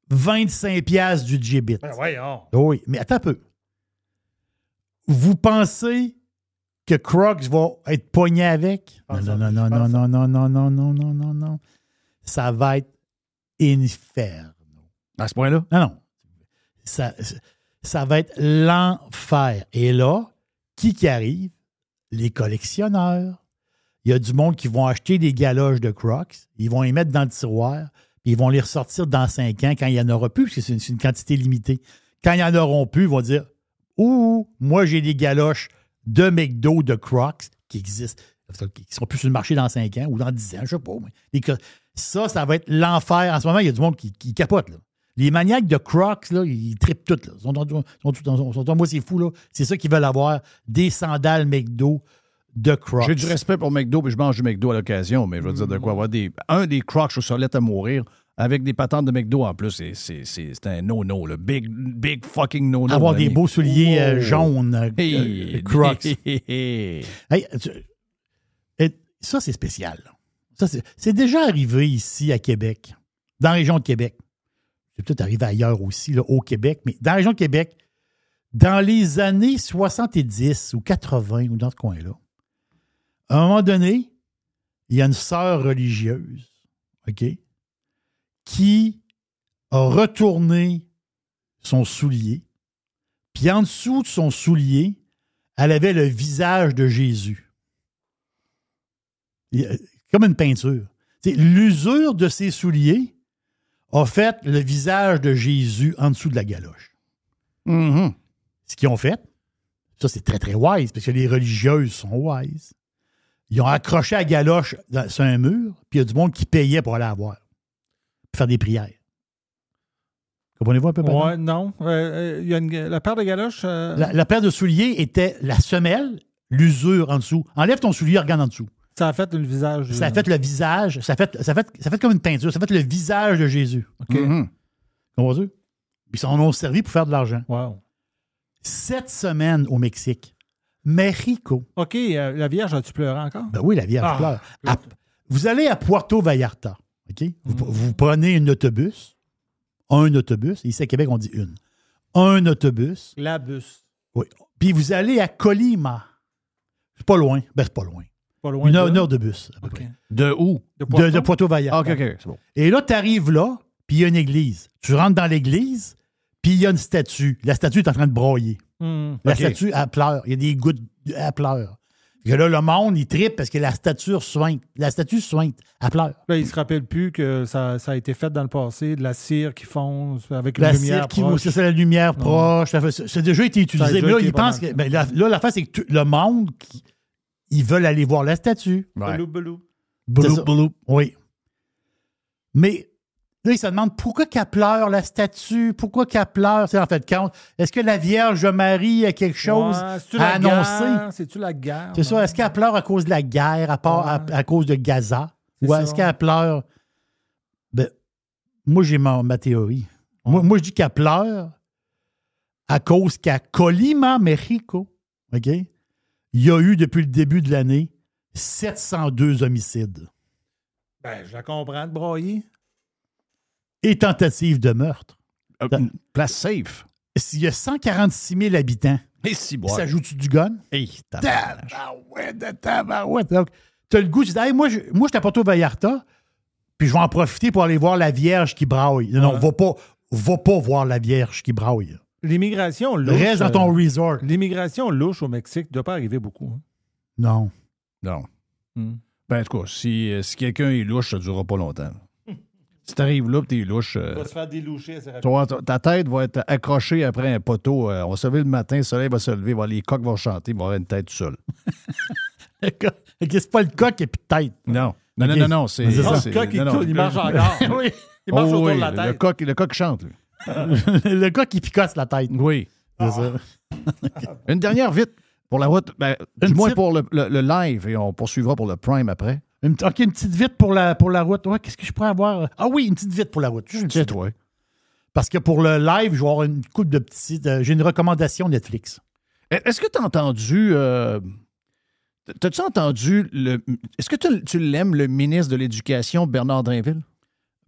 25$ piastres du Gibbit. Ben voyons. Oh oui, mais attends un peu. Vous pensez que Crocs va être pogné avec? Non, non, non, non, non, non, non, non, non, non, non, non, non. Ça va être inferno. À ce point-là? Non, non. Ça, ça va être l'enfer. Et là, qui qui arrive? Les collectionneurs. Il y a du monde qui vont acheter des galoches de Crocs, ils vont les mettre dans le tiroir, puis ils vont les ressortir dans cinq ans quand il n'y en aura plus, parce que c'est une, quantité limitée. Quand ils n'en auront plus, ils vont dire Ouh, moi j'ai des galoches de McDo de Crocs qui existent, qui seront plus sur le marché dans cinq ans ou dans dix ans, je ne sais pas. ça, ça va être l'enfer. En ce moment, il y a du monde qui, qui capote. Là. Les maniaques de Crocs, là, ils trippent toutes. Là. Ils sont, sont- sont tout dans- sont- sont- moi, c'est fou. là. C'est ça qu'ils veulent avoir. Des sandales McDo de Crocs. J'ai du respect pour McDo, puis je mange du McDo à l'occasion, mais je veux dire de quoi avoir des. Un des Crocs aux solettes à mourir avec des patentes de McDo en plus, c'est- c'est c'est- c'est un no-no, le big, big fucking no-no. Avoir des beaux souliers euh, Oh. jaunes, euh, Hey, euh, Crocs. hey. Hey, tu- et ça, c'est spécial. là. Ça, c'est c'est déjà arrivé ici à Québec, dans la région de Québec. C'est peut-être arrivé ailleurs aussi, au Québec, mais dans la région de Québec, dans les années 70 ou 80 ou dans ce coin-là, à un moment donné, il y a une sœur religieuse, OK, qui a retourné son soulier, puis en dessous de son soulier, elle avait le visage de Jésus. Comme une peinture. L'usure de ses souliers a fait le visage de Jésus en dessous de la galoche. Mhm. Ce qu'ils ont fait, ça c'est très très wise, parce que les religieuses sont wise. Ils ont accroché la galoche dans- sur un mur, puis il y a du monde qui payait pour aller la voir, pour faire des prières. Comprenez-vous un peu? Ouais, non. Euh, euh, y a une- la paire de galoches. euh, La, la paire de souliers était la semelle, l'usure en dessous. Enlève ton soulier, regarde en dessous. Ça a fait le visage. Ça a fait le visage, ça a fait, ça a fait, ça a fait comme une peinture, ça a fait le visage de Jésus. OK? Mhm. Comprends-tu? Puis ça en ont servi pour faire de l'argent. Wow. Sept semaines au Mexique. Mexico. OK, euh, la Vierge, as-tu pleuré encore? Ben oui, la Vierge Ah, pleure. À- vous allez à Puerto Vallarta. OK? Vous, vous prenez un autobus. Un autobus. Ici à Québec, on dit une. Un autobus. La bus. Oui. Puis vous allez à Colima. C'est pas loin. Ben, c'est pas loin. Pas loin Une de heure, là? une heure de bus, à peu près. De où? De De, Poisson? de. Ah, OK, OK, c'est bon. Et là, tu arrives là, puis il y a une église. Tu rentres dans l'église, puis il y a une statue. La statue est en train de broyer. Hmm. La statue, elle pleure. Il y a des gouttes, elle pleure. Que là, le monde, il tripe parce que la statue sointe. La statue sointe. Elle pleure. Là, il se rappelle plus que ça, ça a été fait dans le passé, de la cire qui fonce avec une La lumière cire qui proche. c'est la lumière proche. ça C'est déjà été utilisé. déjà Mais là, il pense que. ben, là, là, l'affaire, c'est que le monde, qui- ils veulent aller voir la statue. Ouais. Belou, belou. Ça. bloup. Oui. Mais là, il se demande pourquoi qu'elle pleure, la statue, pourquoi qu'elle pleure? C'est en fait compte. Est-ce que la Vierge Marie a quelque chose Ouais, à annoncer? guerre? C'est-tu la guerre? C'est ça. Est-ce qu'elle pleure à cause de la guerre, à, part, à, à cause de Gaza? C'est Ou ça. est-ce qu'elle pleure? Ben, moi, j'ai ma, ma théorie. Moi, moi, je dis qu'elle pleure à cause qu'à Colima, Mexico, OK? Il y a eu, depuis le début de l'année, 702 homicides Ben, je la comprends de broyer. et tentatives de meurtre. Euh, place safe. S'il y a 146 000 habitants, Et si bois. ça joue-tu du gun? Hey, tabarnak. Tabarouette, tabarouette. Donc, t'as le goût, tu dis, Hey, moi, je, moi, je à Porto Vallarta, puis je vais en profiter pour aller voir la Vierge qui braille. Non, non, Ouais. va pas, va pas voir la Vierge qui braille. L'immigration louche. Reste dans ton euh, resort. L'immigration louche au Mexique ne doit pas arriver beaucoup. hein. Non. Non. Hmm. Ben, en tout cas, si, euh, si quelqu'un est louche, ça ne durera pas longtemps. si t'arrives là et t'es louche, euh, Il va se faire déloucher assez rapidement. toi, ta- ta tête va être accrochée après un poteau. euh, on va se lever le matin, le soleil va se lever, va- les coqs vont chanter, il va avoir une tête tout seul. OK, c'est pas le coq plus de tête. Non. Non, non, non, non, c'est. C'est Le coq, il non, non. tourne, il marche encore. oui. Il marche Oh, autour oui, de la Le tête. coq, le coq chante, lui. le coq qui picosse la tête. Oui. C'est ça. Une dernière vite pour la route. Ben, du moins pour le, le- le live et on poursuivra pour le Prime après. Une, OK, une petite vite pour la, pour la route. Ouais, qu'est-ce que je pourrais avoir? Ah oui, une petite vite pour la route. Juste une petite toi. Parce que pour le live, je vais avoir une coupe de petites. euh, J'ai une recommandation Netflix. Est-ce que tu as entendu. euh, T'as-tu entendu le. Est-ce que tu, tu l'aimes, le ministre de l'Éducation, Bernard Drinville?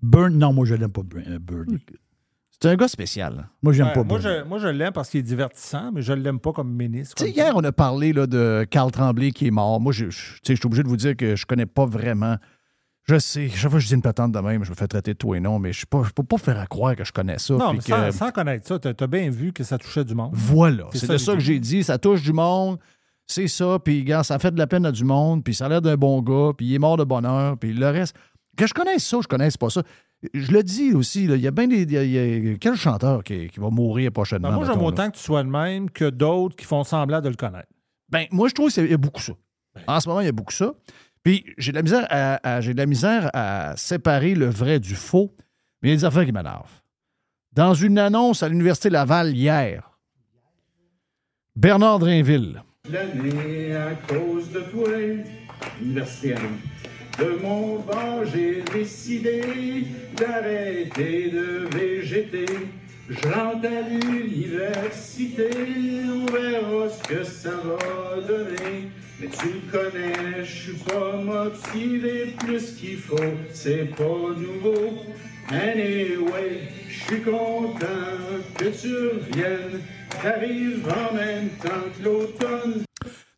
Burn, non, moi, je l'aime pas, Burn- euh, Bernie. C'est un gars spécial. Moi, j'aime Ouais, pas moi, je, moi, je l'aime parce qu'il est divertissant, mais je ne l'aime pas comme ministre. Tu sais, comme hier, on a parlé là, de Carl Tremblay qui est mort. Moi, je, je, tu sais, je suis obligé de vous dire que je connais pas vraiment. Je sais, chaque fois que je dis une patente de même, je me fais traiter de tout et non, mais je ne peux pas faire à croire que je connais ça. Non, mais sans, que- sans connaître ça, tu as, bien vu que ça touchait du monde. Voilà, C'est de ça que j'ai dit. Ça touche du monde, c'est ça, puis gars, ça fait de la peine à du monde, puis ça a l'air d'un bon gars, puis il est mort de bonheur, puis le reste. Que je connaisse ça, je connaisse pas ça. Je le dis aussi, il y a bien des. il y a- il y a- quel chanteur qui, qui va mourir prochainement? Ben, moi, j'aime autant que tu sois de même que d'autres qui font semblant de le connaître. Ben, moi, je trouve qu'il y a beaucoup ça. En ce moment, il y a beaucoup ça. Puis, j'ai de la misère à, à- j'ai de la misère à séparer le vrai du faux, mais il y a des affaires qui m'énervent. Dans une annonce à l'Université Laval hier, Bernard Drinville, L'année à cause de toi, université Henry. De mon bord, j'ai décidé d'arrêter de végéter. Je rentre à l'université, on verra ce que ça va donner. Mais tu me connais, je suis pas motivé plus qu'il faut, c'est pas nouveau. Anyway, je suis content que tu reviennes, t'arrives en même temps que l'automne.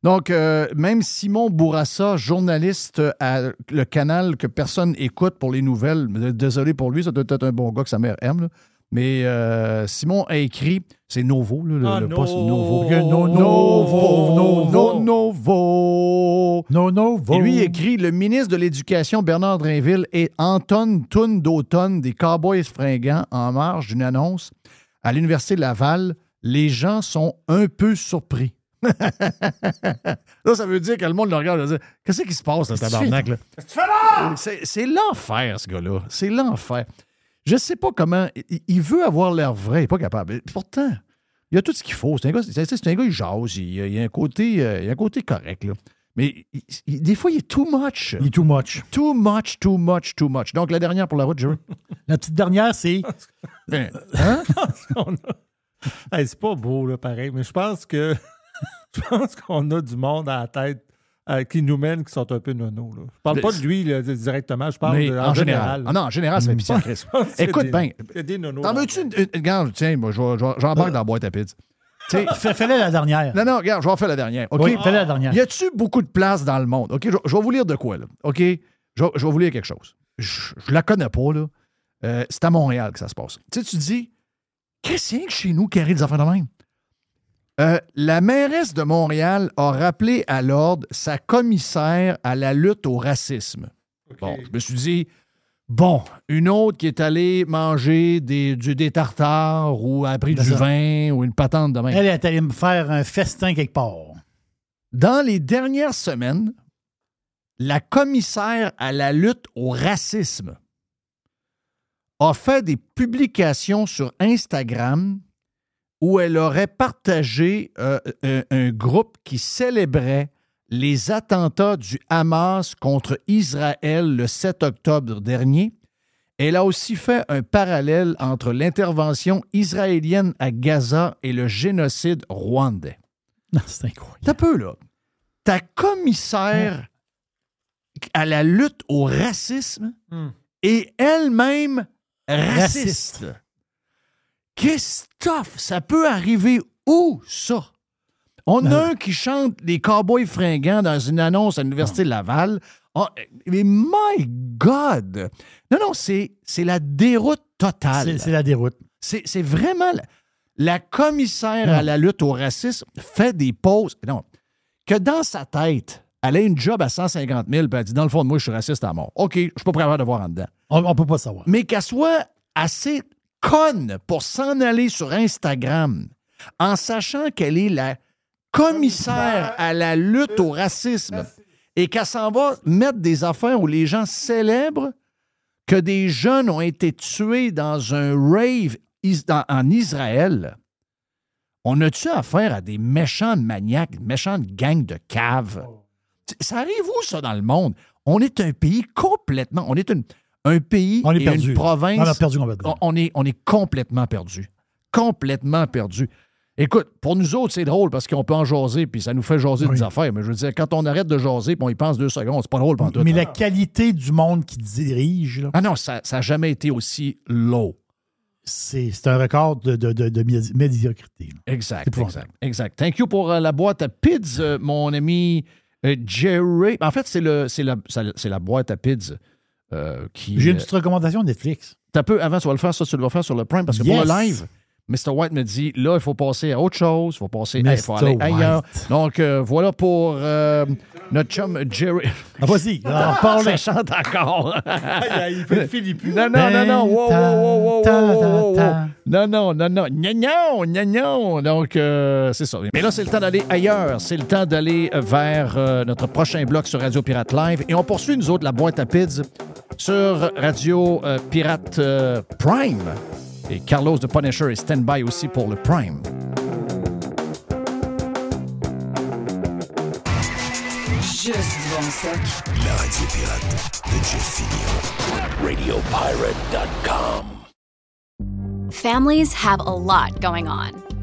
Donc, euh, même Simon Bourassa, journaliste à le canal que personne écoute pour les nouvelles, désolé pour lui, ça doit être un bon gars que sa mère aime, là. mais euh, Simon a écrit, c'est Novo, là, le, Ah, le poste no. Novo. No- Novo, Novo, Novo, non, Et lui il écrit Le ministre de l'Éducation, Bernard Drinville, et Anton Toun d'automne des Cowboys fringants en marge d'une annonce à l'Université de Laval. Les gens sont un peu surpris. là, ça veut dire que le monde le regarde et dit Qu'est-ce qui se passe, là, tabarnak? Là? C'est c'est l'enfer, ce gars-là. C'est l'enfer. Je sais pas comment. il- Il veut avoir l'air vrai, il n'est pas capable. Et Pourtant, il y a tout ce qu'il faut. C'est un gars, c'est- un gars, il jase. Il, y a- il y a un côté, euh, il a un côté correct. Là. Mais il- il- des fois, il est too much. Il est too much. Too much, too much, too much. Donc, la dernière pour la route, Jerry. La petite dernière, c'est. Hein? A- Hey, c'est pas beau, là, pareil, mais je pense que je pense qu'on a du monde à la tête euh, qui nous mène qui sont un peu nono. Là. Je parle pas de lui là, directement, je parle Mais de, en général. Ah non, en général, ça fait pitié en a Écoute des- bien. il y a des nonos T'en veux-tu une, une- Regarde, tiens, moi, j'embarque dans la boîte à pizza. Fais- Fais-le la dernière. Non, non, regarde, je vais en faire la dernière. OK? Oui, fais-le la dernière. Y a-tu beaucoup de place dans le monde? OK, je, je vais vous lire de quoi, là. OK? Je, vais- je vais vous lire quelque chose. Je, je la connais pas, là. Euh, c'est à Montréal que ça se passe. Tu sais, tu dis, qu'est-ce que chez nous qui arrive des affaires de même? Euh, la mairesse de Montréal a rappelé à l'ordre sa commissaire à la lutte au racisme. Bon, je me suis dit, bon, une autre qui est allée manger des, du, des tartares ou a pris du ça. vin ou une patente de même. Elle est allée me faire un festin quelque part. Dans les dernières semaines, la commissaire à la lutte au racisme a fait des publications sur Instagram où elle aurait partagé euh, un, un groupe qui célébrait les attentats du Hamas contre Israël le 7 octobre dernier. Elle a aussi fait un parallèle entre l'intervention israélienne à Gaza et le génocide rwandais. Non, c'est incroyable. T'as peu, là. Ta commissaire à la lutte au racisme Hmm. est elle-même raciste. Raciste. Christophe, ça peut arriver où, ça? On Ben a un qui chante les cowboys fringants dans une annonce à l'Université de Laval. Oh, mais my God! Non, non, c'est la déroute totale. C'est la déroute. C'est vraiment. La, la commissaire à la lutte au racisme fait des pauses. Non. Que dans sa tête, elle a une job à 150 000, puis elle dit Dans le fond de moi, je suis raciste à mort. OK, je suis pas prêt à de voir en dedans. On, on peut pas savoir. Mais qu'elle soit assez pour s'en aller sur Instagram en sachant qu'elle est la commissaire à la lutte au racisme et qu'elle s'en va mettre des affaires où les gens célèbrent que des jeunes ont été tués dans un rave en Israël. On a-tu affaire à des méchants maniaques, méchantes gangs de caves? Ça arrive où, ça, dans le monde? On est un pays complètement. On est une- un pays On est et perdu. une province. On a perdu complètement. On, est, on est complètement perdu. Complètement perdu. Écoute, pour nous autres, c'est drôle parce qu'on peut en jaser, puis ça nous fait jaser des affaires. Mais je veux dire, quand on arrête de jaser, puis on y pense deux secondes, c'est pas drôle pendant Mais la qualité du monde qui dirige, là, Ah non, ça n'a jamais été aussi low. c'est un record de, de, de, de médi- médiocrité. là. Exact, exact, exact. Thank you pour euh, la boîte à pids, euh, mon ami euh, Jerry. En fait, c'est la, la boîte à pids euh, qui. J'ai une petite recommandation Netflix. T'as peu avant, tu vas le faire, ça, tu le faire sur le Prime, parce que pour Yes. le live, Mr. White me dit, là, il faut passer à autre chose, il faut passer, il faut aller ailleurs. White. Donc, euh, voilà pour euh, notre chum Jerry. Ah, vas-y, parle. Ça chante encore. il fait le Philippe. Non, non, non, non. Wow, wow, wow, wow, wow, wow, wow. Non, non, non, non. Gnagnon, gnagnon. Donc, euh, c'est ça. Mais là, c'est le temps d'aller ailleurs. C'est le temps d'aller vers euh, notre prochain bloc sur Radio Pirate Live. Et on poursuit, nous autres, la boîte à pids sur Radio euh, Pirate euh, Prime. Et Carlos de Punisher est stand-by aussi pour le Prime. Juste bon stock. La radio pirate de Jeff Fillion. RadioPirate.com. Families have a lot going on.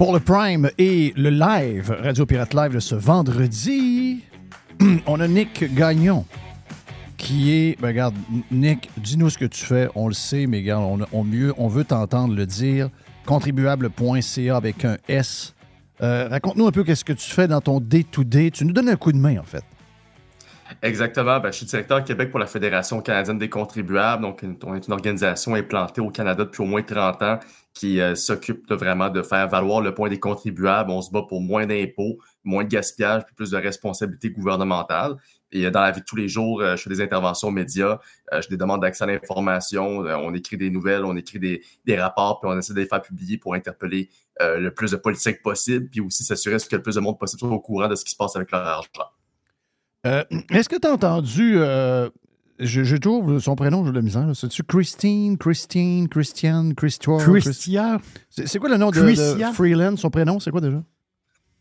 Pour le Prime et le live, Radio Pirate Live de ce vendredi, on a Nick Gagnon qui est. Ben, regarde, Nick, dis-nous ce que tu fais. On le sait, mais regarde, on, mieux, on veut t'entendre le dire. Contribuable.ca avec un S. Euh, Raconte-nous un peu qu'est-ce que tu fais dans ton day-to-day. Tu nous donnes un coup de main, en fait. Exactement. Ben, je suis directeur Québec pour la Fédération canadienne des contribuables. Donc, on est une organisation implantée au Canada depuis au moins 30 ans qui euh, s'occupe vraiment de faire valoir le point des contribuables. On se bat pour moins d'impôts, moins de gaspillage, puis plus de responsabilités gouvernementales. Et dans la vie de tous les jours, je fais des interventions aux médias, je des demandes d'accès à l'information, on écrit des nouvelles, on écrit des, des rapports, puis on essaie de les faire publier pour interpeller le plus de politiques possible, puis aussi s'assurer que le plus de monde possible soit au courant de ce qui se passe avec leur argent. Est-ce que tu as entendu je, je, trouve son prénom, je le misère. C'est-tu Christine, Christine, Christiane, Christoire? Christia? C'est quoi le nom de, de, Freeland? Son prénom, c'est quoi déjà?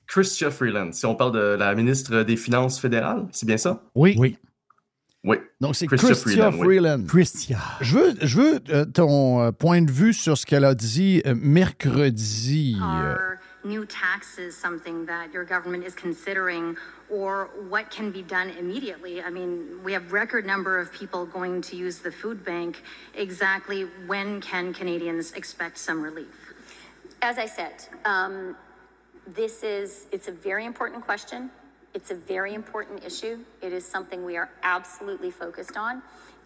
Christia Freeland. Si on parle de la ministre des Finances fédérales, c'est bien ça? Oui. Oui. Oui. Donc, c'est Christia, Freeland. Freeland. Christia. Je veux, je veux euh, ton euh, point de vue sur ce qu'elle a dit euh, mercredi. Are new taxes something that your government is considering or what can be done immediately? I mean, we have record number of people going to use the food bank. Exactly when can Canadians expect some relief? As I said, um, this is it's a very important question. It's a very important issue. It is something we are absolutely focused on,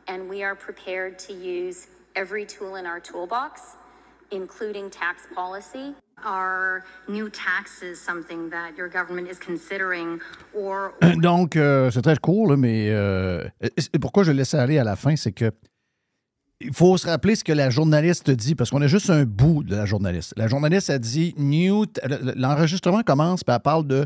and we are prepared to use every tool in our toolbox, including tax policy. Are new taxes something that your government is considering or... Donc, c'est très court, là, mais euh, pourquoi je laisse aller à la fin, c'est que il faut se rappeler ce que la journaliste dit, parce qu'on a juste un bout de la journaliste. La journaliste a dit New. L'enregistrement commence, puis elle parle de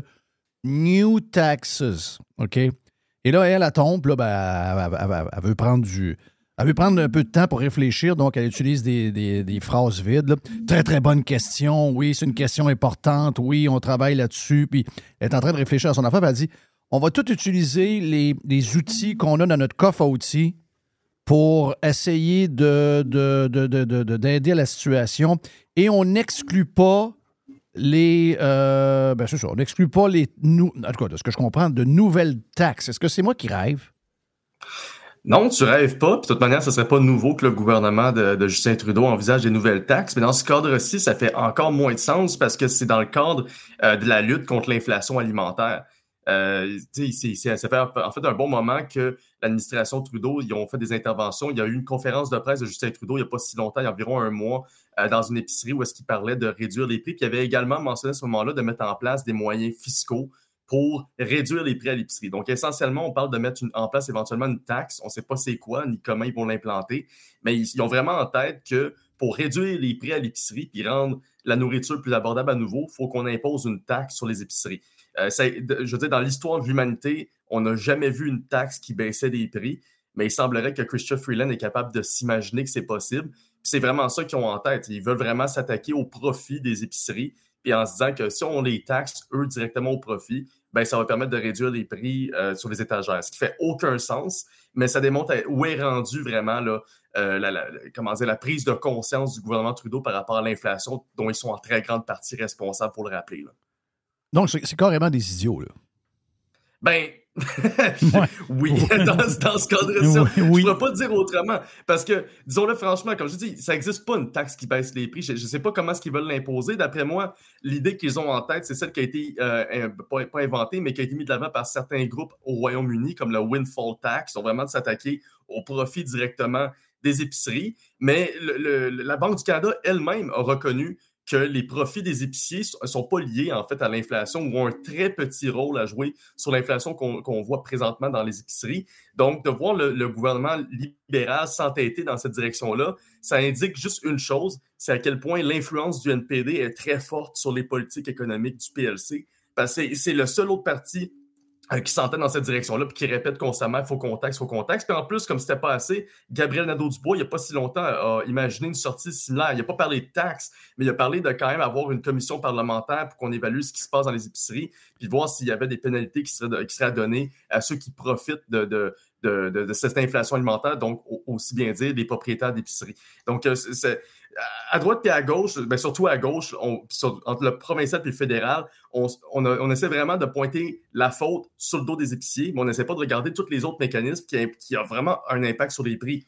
New Taxes. OK? Et là, elle, elle tombe, là, ben, elle, veut prendre du. Elle veut prendre un peu de temps pour réfléchir, donc elle utilise des, des, phrases vides. Très, très bonne question. Oui, c'est une question importante. Oui, on travaille là-dessus. Puis elle est en train de réfléchir à son affaire. elle dit on va tout utiliser les, les outils qu'on a dans notre coffre à outils pour essayer de, d'aider de, à la situation. Et on n'exclut pas les. Euh, ben c'est on n'exclut pas les. en tout cas, de ce que je comprends, de nouvelles taxes. Est-ce que c'est moi qui rêve? Non, tu rêves pas. de toute manière, ce serait pas nouveau que le gouvernement de, Justin Trudeau envisage des nouvelles taxes. Mais dans ce cadre-ci, ça fait encore moins de sens parce que c'est dans le cadre euh, de la lutte contre l'inflation alimentaire. Euh, ça fait en fait un bon moment que l'administration Trudeau, ils ont fait des interventions. Il y a eu une conférence de presse de Justin Trudeau il n'y a pas si longtemps, il y a environ un mois, euh, dans une épicerie où est-ce qu'il parlait de réduire les prix. Puis il avait également mentionné à ce moment-là de mettre en place des moyens fiscaux pour réduire les prix à l'épicerie. Donc, essentiellement, on parle de mettre en place éventuellement une taxe. On ne sait pas c'est quoi ni comment ils vont l'implanter, mais ils, ont vraiment en tête que pour réduire les prix à l'épicerie puis rendre la nourriture plus abordable à nouveau, il faut qu'on impose une taxe sur les épiceries. Euh, je veux dire, dans l'histoire de l'humanité, on n'a jamais vu une taxe qui baissait des prix, mais il semblerait que Christian Freeland est capable de s'imaginer que c'est possible. C'est vraiment ça qu'ils ont en tête. Ils veulent vraiment s'attaquer au profit des épiceries, puis en se disant que si on les taxe, eux, directement au profit, ben, ça va permettre de réduire les prix euh, sur les étagères, ce qui fait aucun sens, mais ça démontre où est rendu vraiment là, euh, la, comment dire, la prise de conscience du gouvernement Trudeau par rapport à l'inflation dont ils sont en très grande partie responsables, pour le rappeler. Là. Donc, c'est carrément des idiots, là. Ben, oui, dans, dans, ce cadre-là, oui, je ne pourrais pas dire autrement. Parce que, disons-le franchement, comme je dis, ça n'existe pas une taxe qui baisse les prix. Je ne sais pas comment est-ce qu'ils veulent l'imposer. D'après moi, l'idée qu'ils ont en tête, c'est celle qui a été, euh, pas, inventée, mais qui a été mise de l'avant par certains groupes au Royaume-Uni, comme le Windfall Tax. Ils ont vraiment de s'attaquer au profit directement des épiceries. Mais la Banque du Canada elle-même a reconnu que les profits des épiciers ne sont pas liés en fait à l'inflation ou ont un très petit rôle à jouer sur l'inflation qu'on voit présentement dans les épiceries. Donc, de voir le, gouvernement libéral s'entêter dans cette direction-là, ça indique juste une chose, c'est à quel point l'influence du NPD est très forte sur les politiques économiques du PLC. Parce que c'est le seul autre parti qui s'entendent dans cette direction-là, puis qui répète constamment, faut contexte, faut contexte. Puis en plus, comme c'était pas assez, Gabriel Nadeau-Dubois, il n'y a pas si longtemps, a imaginé une sortie similaire. Il n'a pas parlé de taxes, mais il a parlé de quand même avoir une commission parlementaire pour qu'on évalue ce qui se passe dans les épiceries, puis voir s'il y avait des pénalités qui seraient, qui seraient données à ceux qui profitent de, de, de, de, cette inflation alimentaire, donc aussi bien dire des propriétaires d'épiceries. Donc, euh, c'est à droite et à gauche, ben surtout à gauche, entre le provincial et le fédéral, on, essaie vraiment de pointer la faute sur le dos des épiciers, mais on n'essaie pas de regarder tous les autres mécanismes qui, ont vraiment un impact sur les prix.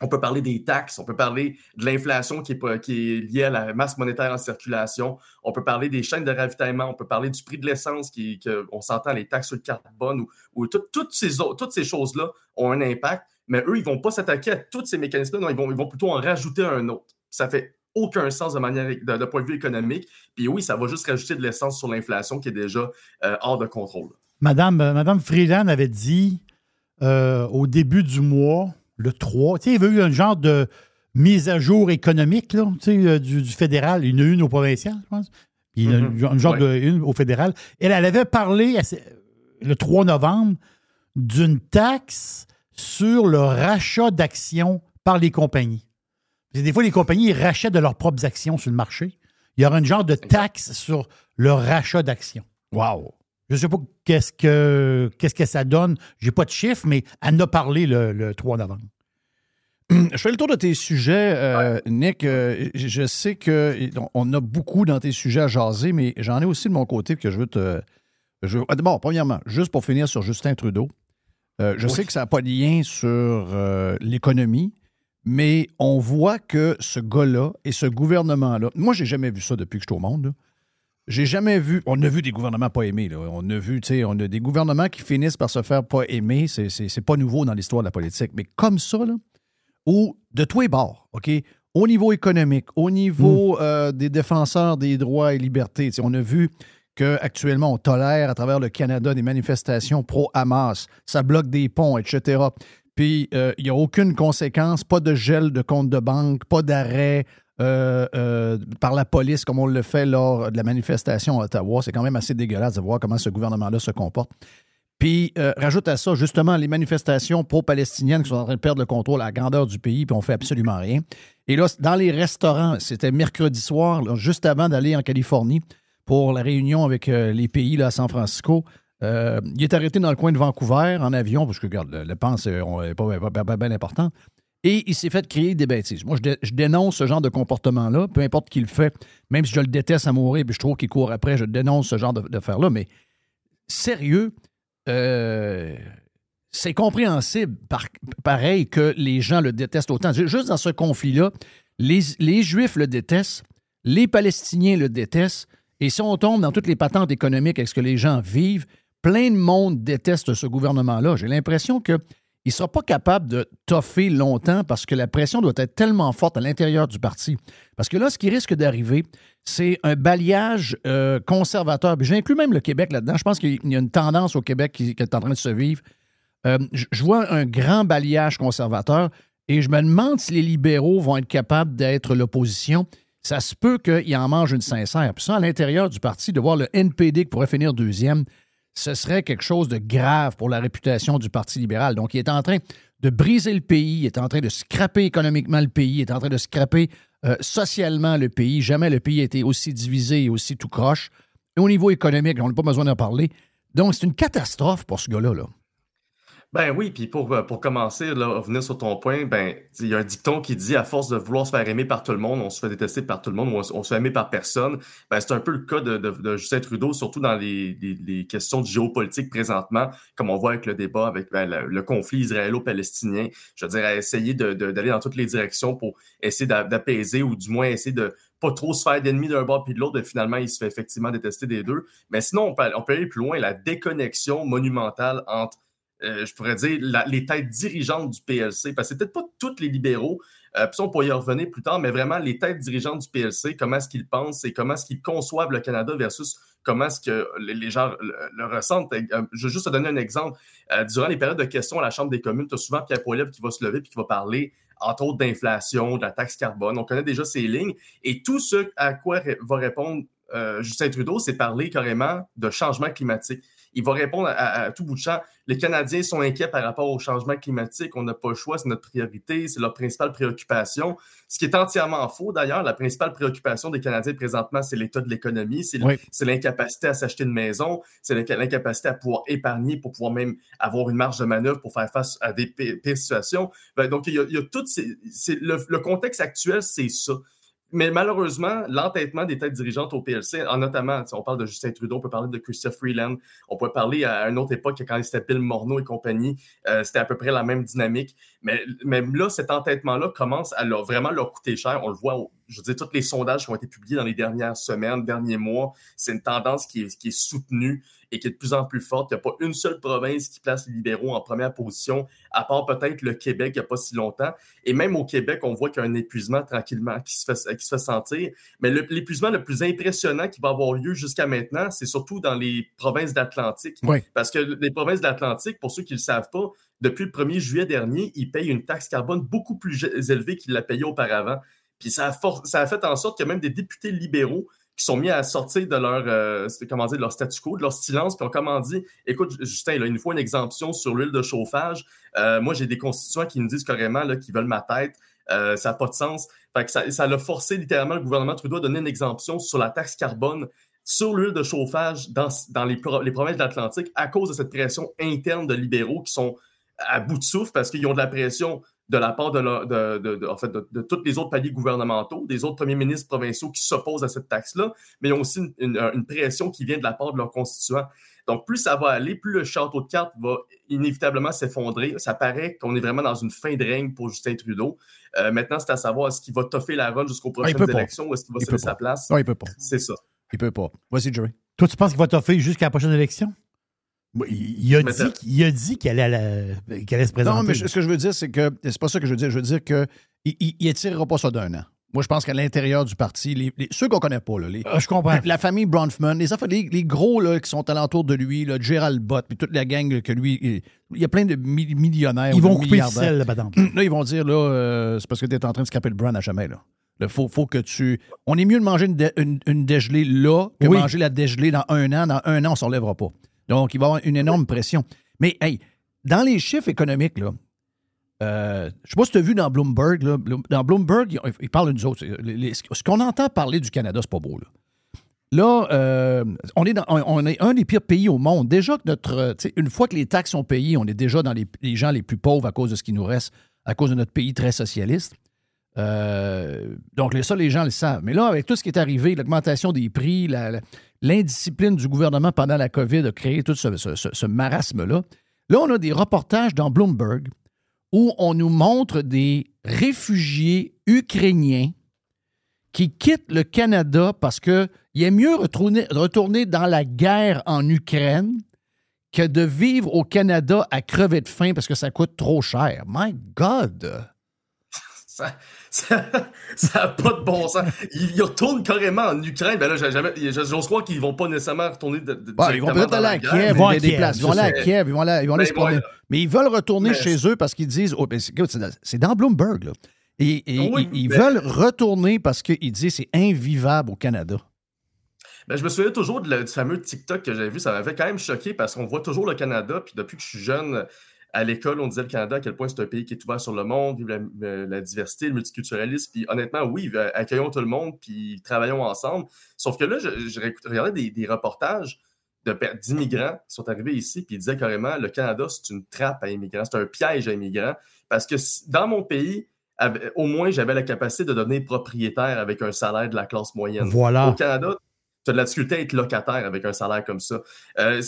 On peut parler des taxes, on peut parler de l'inflation qui est, qui est liée à la masse monétaire en circulation, on peut parler des chaînes de ravitaillement, on peut parler du prix de l'essence, qui, on s'entend les taxes sur le carbone, ou, toutes ces, toutes ces choses-là ont un impact, mais eux, ils ne vont pas s'attaquer à tous ces mécanismes-là, non, ils vont, ils vont plutôt en rajouter un autre ça fait aucun sens de manière point de vue économique. Puis oui, ça va juste rajouter de l'essence sur l'inflation qui est déjà euh, hors de contrôle. Madame, euh, Madame Freeland avait dit euh, au début du mois, le 3, tu sais, il y avait eu un genre de mise à jour économique là, sais, du, fédéral. Il y en a une au provincial, je pense. Puis mm-hmm. un, genre de une au fédéral. Elle, elle avait parlé le 3 novembre d'une taxe sur le rachat d'actions par les compagnies. Des fois, les compagnies rachètent de leurs propres actions sur le marché. Il y aura une genre de taxe sur le rachat d'actions. Wow! Je ne sais pas qu'est-ce que, qu'est-ce que ça donne. Je n'ai pas de chiffres, mais elle en a parlé le, 3 novembre. Je fais le tour de tes sujets, euh, Nick. Euh, je sais qu'on a beaucoup dans tes sujets à jaser, mais j'en ai aussi de mon côté que je veux te. Je, bon, premièrement, juste pour finir sur Justin Trudeau, euh, je sais que ça n'a pas de lien sur l'économie, mais on voit que ce gars-là et ce gouvernement-là, moi, j'ai jamais vu ça depuis que je suis au monde. J'ai jamais vu. On a vu des gouvernements pas aimés. Là. On a vu, tu sais, on a des gouvernements qui finissent par se faire pas aimer. C'est pas nouveau dans l'histoire de la politique. Mais comme ça, là, où de tous les bords, OK? Au niveau économique, au niveau hmm. euh, des défenseurs des droits et libertés, on a vu qu'actuellement, on tolère à travers le Canada des manifestations pro-Hamas. Ça bloque des ponts, etc. Puis, euh, il n'y a aucune conséquence, pas de gel de compte de banque, pas d'arrêt euh, euh, par la police comme on le fait lors de la manifestation à Ottawa. C'est quand même assez dégueulasse de voir comment ce gouvernement-là se comporte. Puis, rajoute à ça, justement, les manifestations pro-palestiniennes qui sont en train de perdre le contrôle à la grandeur du pays, puis on fait absolument rien. Et là, dans les restaurants, c'était mercredi soir, juste avant d'aller en Californie pour la réunion avec les pays là, à San Francisco. Euh, il est arrêté dans le coin de Vancouver en avion, parce que, regarde, le, le pense n'est pas, bien important. Et il s'est fait créer des bêtises. Moi, je, dénonce ce genre de comportement-là, peu importe qui le fait, même si je le déteste à mourir puis je trouve qu'il court après, je dénonce ce genre de, là Mais sérieux, euh, c'est compréhensible, pareil, que les gens le détestent autant. Juste dans ce conflit-là, les, les Juifs le détestent, les Palestiniens le détestent, et si on tombe dans toutes les patentes économiques avec ce que les gens vivent, plein de monde déteste ce gouvernement-là. J'ai l'impression qu'il ne sera pas capable de toffer longtemps parce que la pression doit être tellement forte à l'intérieur du parti. Parce que là, ce qui risque d'arriver, c'est un balayage euh, conservateur. J'inclus même le Québec là-dedans. Je pense qu'il y a une tendance au Québec qui, est en train de se vivre. Euh, je vois un grand balayage conservateur et je me demande si les libéraux vont être capables d'être l'opposition. Ça se peut qu'ils en mangent une sincère. Puis ça, à l'intérieur du parti, de voir le NPD qui pourrait finir deuxième, ce serait quelque chose de grave pour la réputation du Parti libéral. Donc, il est en train de briser le pays, il est en train de scraper économiquement le pays, il est en train de scraper euh, socialement le pays. Jamais le pays a été aussi divisé et aussi tout croche. Et au niveau économique, on n'a pas besoin d'en parler. Donc, c'est une catastrophe pour ce gars-là. Là. Ben oui, puis pour, euh, pour commencer, là, venir sur ton point, ben il y a un dicton qui dit à force de vouloir se faire aimer par tout le monde, on se fait détester par tout le monde, on, on se fait aimer par personne. Ben, c'est un peu le cas de, de, Justin Trudeau, surtout dans les, les, questions de géopolitique présentement, comme on voit avec le débat, avec ben, le, conflit israélo-palestinien. Je veux dire, à essayer d'aller dans toutes les directions pour essayer d'apaiser ou du moins essayer de pas trop se faire d'ennemis d'un bord puis de l'autre, finalement, il se fait effectivement détester des deux. Mais sinon, on peut aller plus loin, la déconnexion monumentale entre euh, je pourrais dire, les têtes dirigeantes du PLC, parce que c'est peut-être pas tous les libéraux, euh, puis on pourrait y revenir plus tard, mais vraiment les têtes dirigeantes du PLC, comment est-ce qu'ils pensent et comment est-ce qu'ils conçoivent le Canada versus comment est-ce que les, gens le, ressentent. Euh, je vais juste te donner un exemple. durant les périodes de questions à la Chambre des communes, tu as souvent Pierre Poilievre qui va se lever et qui va parler, entre autres, d'inflation, de la taxe carbone. On connaît déjà ces lignes. Et tout ce à quoi va répondre Justin Trudeau, c'est parler carrément de changement climatique il va répondre à, tout bout de champ. Les Canadiens sont inquiets par rapport au changement climatique. On n'a pas le choix, c'est notre priorité, c'est leur principale préoccupation. Ce qui est entièrement faux d'ailleurs. La principale préoccupation des Canadiens présentement, c'est l'état de l'économie, c'est l'incapacité à s'acheter une maison, c'est l'incapacité à pouvoir épargner pour pouvoir même avoir une marge de manœuvre pour faire face à des pires situations. Ben, donc, il y a, il y a tout le contexte actuel, c'est ça. Mais malheureusement, l'entêtement des têtes dirigeantes au PLC, en notamment, on parle de Justin Trudeau, on peut parler de Christophe Freeland, on peut parler à une autre époque, quand c'était Bill Morneau et compagnie, euh, c'était à peu près la même dynamique. Mais même là, cet entêtement-là commence à vraiment leur coûter cher. On le voit je veux dire, tous les sondages qui ont été publiés dans les dernières semaines, derniers mois, c'est une tendance qui est soutenue et qui est de plus en plus forte. Il n'y a pas une seule province qui place les libéraux en première position, à part peut-être le Québec il n'y a pas si longtemps. Et même au Québec, on voit qu'il y a un épuisement tranquillement qui se fait, qui se fait sentir. Mais l'épuisement le, plus impressionnant qui va avoir lieu jusqu'à maintenant, c'est surtout dans les provinces d'Atlantique. Parce que les provinces d'Atlantique, pour ceux qui ne le savent pas, depuis le 1er juillet dernier, ils payent une taxe carbone beaucoup plus élevée qu'ils la payaient auparavant. Puis ça a, ça a fait en sorte que même des députés libéraux qui sont mis à sortir de leur, euh, comment dire, de leur statu quo, de leur silence, puis ont comment dit, écoute, Justin, là, il nous faut une exemption sur l'huile de chauffage. Euh, moi, j'ai des constituants qui me disent carrément qu'ils veulent ma tête. Euh, ça n'a pas de sens. Fait que ça, ça a forcé littéralement le gouvernement Trudeau à donner une exemption sur la taxe carbone sur l'huile de chauffage dans, dans les, les provinces de l'Atlantique à cause de cette pression interne de libéraux qui sont à bout de souffle parce qu'ils ont de la pression de la part de, de, en fait, de, tous les autres paliers gouvernementaux, des autres premiers ministres provinciaux qui s'opposent à cette taxe-là, mais ils ont aussi une, pression qui vient de la part de leurs constituants. Donc, plus ça va aller, plus le château de cartes va inévitablement s'effondrer. Ça paraît qu'on est vraiment dans une fin de règne pour Justin Trudeau. Euh, maintenant, c'est à savoir est-ce qu'il va toffer la run jusqu'aux ah, prochaines élections ou est-ce qu'il va céder sa place? Non, il peut pas. C'est ça. Il peut pas. Vas-y, Jerry. Toi, tu penses qu'il va toffer jusqu'à la prochaine élection? Il a, dit, il a dit qu'elle allait, allait, se présenter. Non, mais ce que je veux dire, c'est que c'est pas ça que je veux dire. Je veux dire qu'il il, étirera pas ça d'un an. Moi, je pense qu'à l'intérieur du parti, les, ceux qu'on connaît pas, là, les, ah, je comprends. La, famille Bronfman, les, les, gros là, qui sont alentour de lui, là, Gerald Bott, puis toute la gang que lui. Il y a plein de millionnaires. Ils vont couper le sel, là, Là, ils vont dire, là, euh, c'est parce que tu es en train de scraper le brand à jamais, là. Il faut, faut, que tu. On est mieux de manger une, une, dégelée là que manger la dégelée dans un an. Dans un an, on ne s'enlèvera pas. Donc, il va y avoir une énorme pression. Mais, hey, dans les chiffres économiques, là, euh, je ne sais pas si tu as vu dans Bloomberg, là, dans Bloomberg, ils parlent de nous autres. ce qu'on entend parler du Canada, c'est pas beau. Là, là euh, on, est dans, on est un des pires pays au monde. Déjà que notre. Une fois que les taxes sont payées, on est déjà dans les, les, gens les plus pauvres à cause de ce qui nous reste, à cause de notre pays très socialiste. Euh, donc, ça, les gens le savent. Mais là, avec tout ce qui est arrivé, l'augmentation des prix, l'indiscipline du gouvernement pendant la COVID a créé tout ce, marasme-là. Là, on a des reportages dans Bloomberg où on nous montre des réfugiés ukrainiens qui quittent le Canada parce qu'il est mieux retourner, retourner dans la guerre en Ukraine que de vivre au Canada à crever de faim parce que ça coûte trop cher. My God! Ça n'a pas de bon sens. Ils, retournent carrément en Ukraine. Ben là, j'ose croire qu'ils ne vont pas nécessairement retourner de, bah, Ils vont peut-être aller à Kiev, ils vont aller Ils vont aller à Kiev, ils vont aller, ils vont aller se promener. Mais ils veulent retourner chez eux parce qu'ils disent. Oh, ben, c'est dans Bloomberg, là. Et, ils, veulent retourner parce qu'ils disent c'est invivable au Canada. Ben, je me souviens toujours du fameux TikTok que j'avais vu. Ça m'avait quand même choqué parce qu'on voit toujours le Canada. Puis depuis que je suis jeune, à l'école, on disait le Canada à quel point c'est un pays qui est ouvert sur le monde, vive la, diversité, le multiculturalisme. Puis honnêtement, oui, accueillons tout le monde, puis travaillons ensemble. Sauf que là, je, regardais des, reportages d'immigrants qui sont arrivés ici, puis ils disaient carrément le Canada, c'est une trappe à immigrants, c'est un piège à immigrants. Parce que dans mon pays, au moins, j'avais la capacité de devenir propriétaire avec un salaire de la classe moyenne. Voilà. Au Canada, tu as de la difficulté à être locataire avec un salaire comme ça. Euh,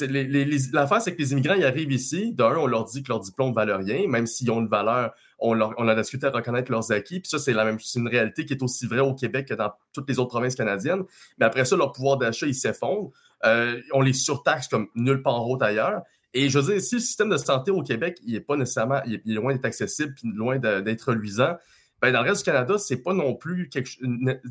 L'affaire, c'est que les immigrants, ils arrivent ici. D'un, on leur dit que leur diplôme ne valent rien, même s'ils ont une valeur, on, leur, on a discuté à reconnaître leurs acquis. Puis ça, c'est la une réalité qui est aussi vraie au Québec que dans toutes les autres provinces canadiennes. Mais après ça, leur pouvoir d'achat, il s'effondre. Euh, on les surtaxe comme nulle part en route ailleurs. Et je veux dire, si le système de santé au Québec, il est pas nécessairement, il est, loin d'être accessible, puis loin d'être luisant, ben dans le reste du Canada, c'est pas non plus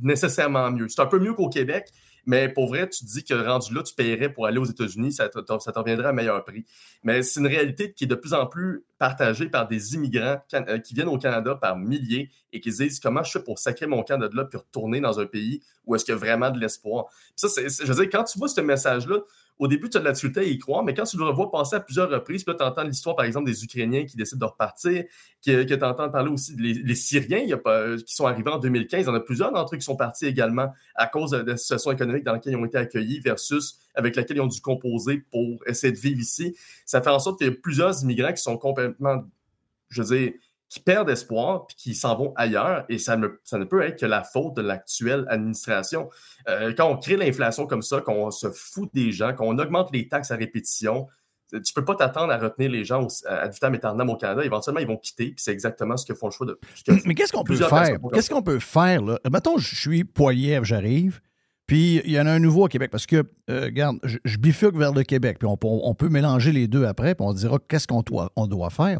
nécessairement mieux. C'est un peu mieux qu'au Québec, mais pour vrai, tu te dis que rendu là, tu paierais pour aller aux États-Unis, ça t'en reviendrait à meilleur prix. Mais c'est une réalité qui est de plus en plus partagée par des immigrants euh, qui viennent au Canada par milliers et qui se disent comment je fais pour sacrer mon camp de là puis retourner dans un pays où est-ce qu'il y a vraiment de l'espoir? Ça, je veux dire, quand tu vois ce message-là, au début, tu as de la difficulté à y croire, mais quand tu le revois passer à plusieurs reprises, puis tu entends l'histoire, par exemple, des Ukrainiens qui décident de repartir, que, tu entends parler aussi des Syriens pas, qui sont arrivés en 2015. Il y en a plusieurs d'entre eux qui sont partis également à cause de la situation économique dans laquelle ils ont été accueillis versus avec laquelle ils ont dû composer pour essayer de vivre ici. Ça fait en sorte qu'il y a plusieurs immigrants qui sont complètement, je veux dire, qui perdent espoir puis qui s'en vont ailleurs. Et ça, ça, ne peut être que la faute de l'actuelle administration. Euh, quand on crée l'inflation comme ça, qu'on se fout des gens, qu'on augmente les taxes à répétition, tu peux pas t'attendre à retenir les gens à vitam aeternam au Canada. Éventuellement, ils vont quitter, puis c'est exactement ce qu'ils font le choix de. Mais qu'est-ce qu'on peut faire? Qu'est-ce qu'on peut faire, là? Mettons, je suis Poilièvre, j'arrive, puis il y en a un nouveau à Québec, parce que, euh, regarde, je, bifurque vers le Québec, puis on, peut mélanger les deux après, puis on dira qu'est-ce qu'on doit, on doit faire.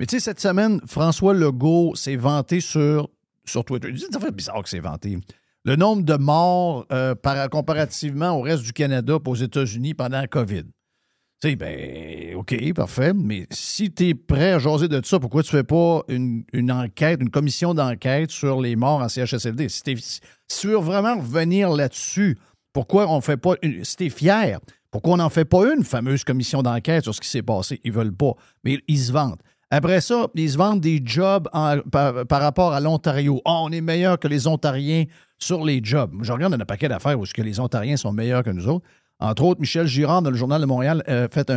Mais tu sais, cette semaine, François Legault s'est vanté sur, sur Twitter. Ça fait bizarre que c'est vanté le nombre de morts euh, comparativement au reste du Canada aux États-Unis pendant la COVID. Tu sais, ben, OK, parfait, mais si tu es prêt à jaser de ça, pourquoi tu fais pas une, enquête, une commission d'enquête sur les morts en CHSLD? Si tu veux vraiment revenir là-dessus, pourquoi on fait pas une. Si tu fier, pourquoi on n'en fait pas une fameuse commission d'enquête sur ce qui s'est passé? Ils veulent pas, mais ils se vantent. Après ça, ils se vendent des jobs par, rapport à l'Ontario. Oh, on est meilleur que les Ontariens sur les jobs. Je regarde un paquet d'affaires où que les Ontariens sont meilleurs que nous autres. Entre autres, Michel Girard, dans le Journal de Montréal, a fait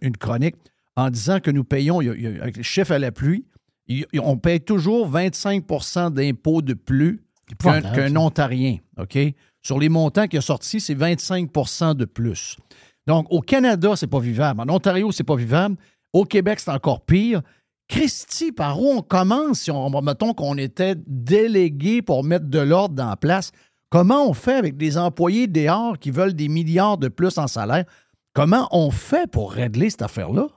une chronique en disant que nous payons, avec les chiffres à la pluie, on paye toujours 25% d'impôts de plus qu'un Ontarien. OK? Sur les montants qui ont sortis, c'est 25% de plus. Donc, au Canada, c'est pas vivable. En Ontario, c'est pas vivable. Au Québec, c'est encore pire. Christy, par où on commence si on, mettons qu'on était délégué pour mettre de l'ordre dans la place? Comment on fait avec des employés dehors qui veulent des milliards de plus en salaire? Comment on fait pour régler cette affaire-là?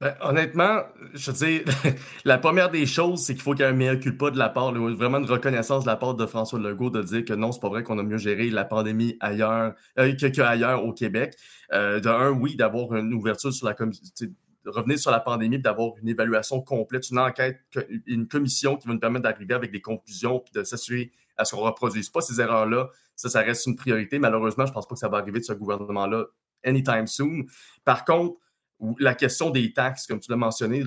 Ben, honnêtement, je veux dire, la première des choses, c'est qu'il faut qu'il y ait un meilleur culpa de la part, vraiment une reconnaissance de la part de François Legault de dire que non, c'est pas vrai qu'on a mieux géré la pandémie ailleurs euh, qu'ailleurs au Québec. Euh, de un, oui, d'avoir une ouverture sur la communauté revenir sur la pandémie, d'avoir une évaluation complète, une enquête, une commission qui va nous permettre d'arriver avec des conclusions, puis de s'assurer à ce qu'on ne reproduise pas ces erreurs-là. Ça, ça reste une priorité. Malheureusement, je ne pense pas que ça va arriver de ce gouvernement-là anytime soon. Par contre, la question des taxes, comme tu l'as mentionné,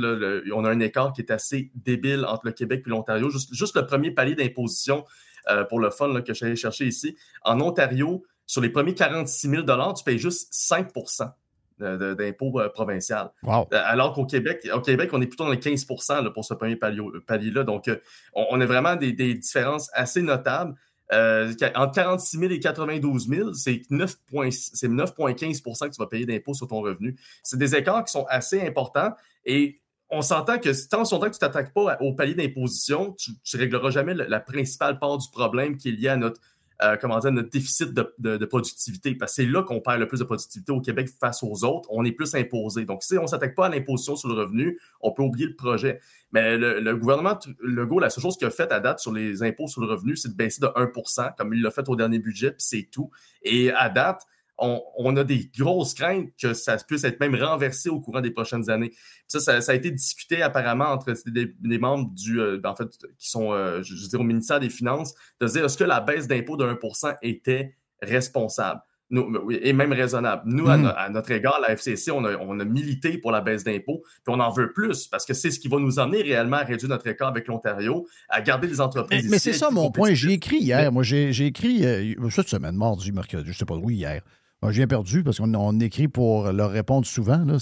on a un écart qui est assez débile entre le Québec et l'Ontario. Juste, le premier palier d'imposition euh, pour le fun que j'allais chercher ici. En Ontario, sur les premiers 46 000 tu payes juste 5% d'impôts euh, provincial. Euh, alors qu'au Québec, au Québec, on est plutôt dans les 15% pour ce premier palier-là. Donc, on, a vraiment des, différences assez notables. Entre 46 000 et 92 000, c'est 9,15% que tu vas payer d'impôts sur ton revenu. C'est des écarts qui sont assez importants et on s'entend que tant que tu ne t'attaques pas au palier d'imposition, tu ne régleras jamais la principale part du problème qui est lié à notre euh, comment dire, notre déficit de, productivité. Parce que c'est là qu'on perd le plus de productivité au Québec face aux autres. On est plus imposé. Donc, si on ne s'attaque pas à l'imposition sur le revenu, on peut oublier le projet. Mais le, gouvernement Legault, la seule chose qu'il a fait à date sur les impôts sur le revenu, c'est de baisser de 1 comme il l'a fait au dernier budget, puis c'est tout. Et à date, on, a des grosses craintes que ça puisse être même renversé au courant des prochaines années. Ça, ça, a été discuté apparemment entre des, membres du, euh, en fait, qui sont, euh, je, veux dire, au ministère des Finances, de dire est-ce que la baisse d'impôt de 1% était responsable? Nous, et même raisonnable. Nous, à, hmm. notre égard, la FCC, on a, milité pour la baisse d'impôts, puis on en veut plus, parce que c'est ce qui va nous emmener réellement à réduire notre écart avec l'Ontario, à garder les entreprises. Mais, c'est ça mon point. J'ai écrit hier. Moi, j'ai écrit euh, cette semaine, mardi, mercredi, je ne sais pas, oui, hier. J'ai bien perdu parce qu'on écrit pour leur répondre souvent. Là,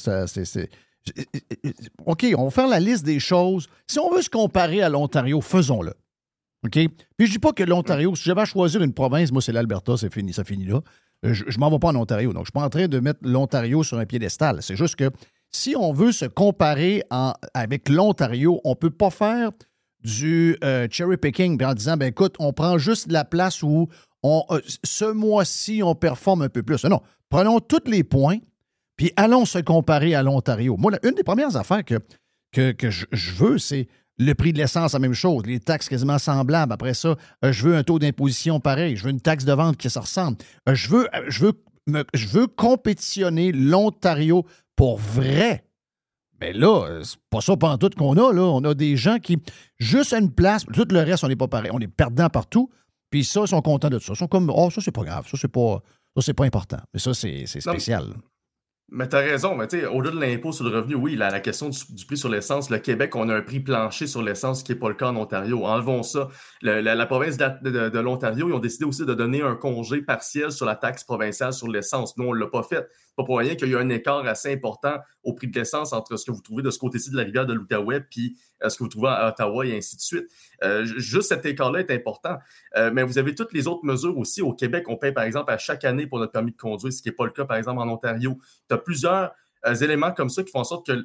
OK, on va faire la liste des choses. Si on veut se comparer à l'Ontario, faisons-le. OK? Puis je dis pas que l'Ontario, si j'avais à choisir une province, moi, c'est l'Alberta, c'est fini, ça finit là. Euh, je, ne m'en vais pas en Ontario. Donc, je suis pas en train de mettre l'Ontario sur un piédestal. C'est juste que si on veut se comparer avec l'Ontario, on peut pas faire du euh, cherry picking en disant ben écoute, on prend juste la place où euh, ce mois-ci, on performe un peu plus. Non, prenons tous les points, puis allons se comparer à l'Ontario. Moi, une des premières affaires que, que, je, veux, c'est le prix de l'essence, la même chose, les taxes quasiment semblables. Après ça, euh, je veux un taux d'imposition pareil, je veux une taxe de vente qui se ressemble. Euh, je veux, je veux, je veux compétitionner l'Ontario pour vrai. Mais là, c'est pas ça tout qu'on a. Là. On a des gens qui, juste une place, tout le reste, on n'est pas pareil. On est perdant partout. Puis ça, ils sont contents de ça. Ils sont comme, oh, ça, c'est pas grave. Ça, c'est pas, ça, c'est pas important. Mais ça, c'est spécial. Mais tu as raison, mais tu sais, au-delà de l'impôt sur le revenu, oui, la, la question du, prix sur l'essence, le Québec, on a un prix plancher sur l'essence, qui n'est pas le cas en Ontario. Enlevons ça. la, province de, l'Ontario, ils ont décidé aussi de donner un congé partiel sur la taxe provinciale sur l'essence. Nous, on ne l'a pas fait. Pas pour rien qu'il y a un écart assez important au prix de l'essence entre ce que vous trouvez de ce côté-ci de la rivière de l'Outaouais puis euh, ce que vous trouvez à Ottawa et ainsi de suite. Euh, juste cet écart-là est important. Euh, mais vous avez toutes les autres mesures aussi. Au Québec, on paye par exemple à chaque année pour notre permis de conduire, ce qui n'est pas le cas par exemple en Ontario. Tu as plusieurs éléments comme ça qui font en sorte que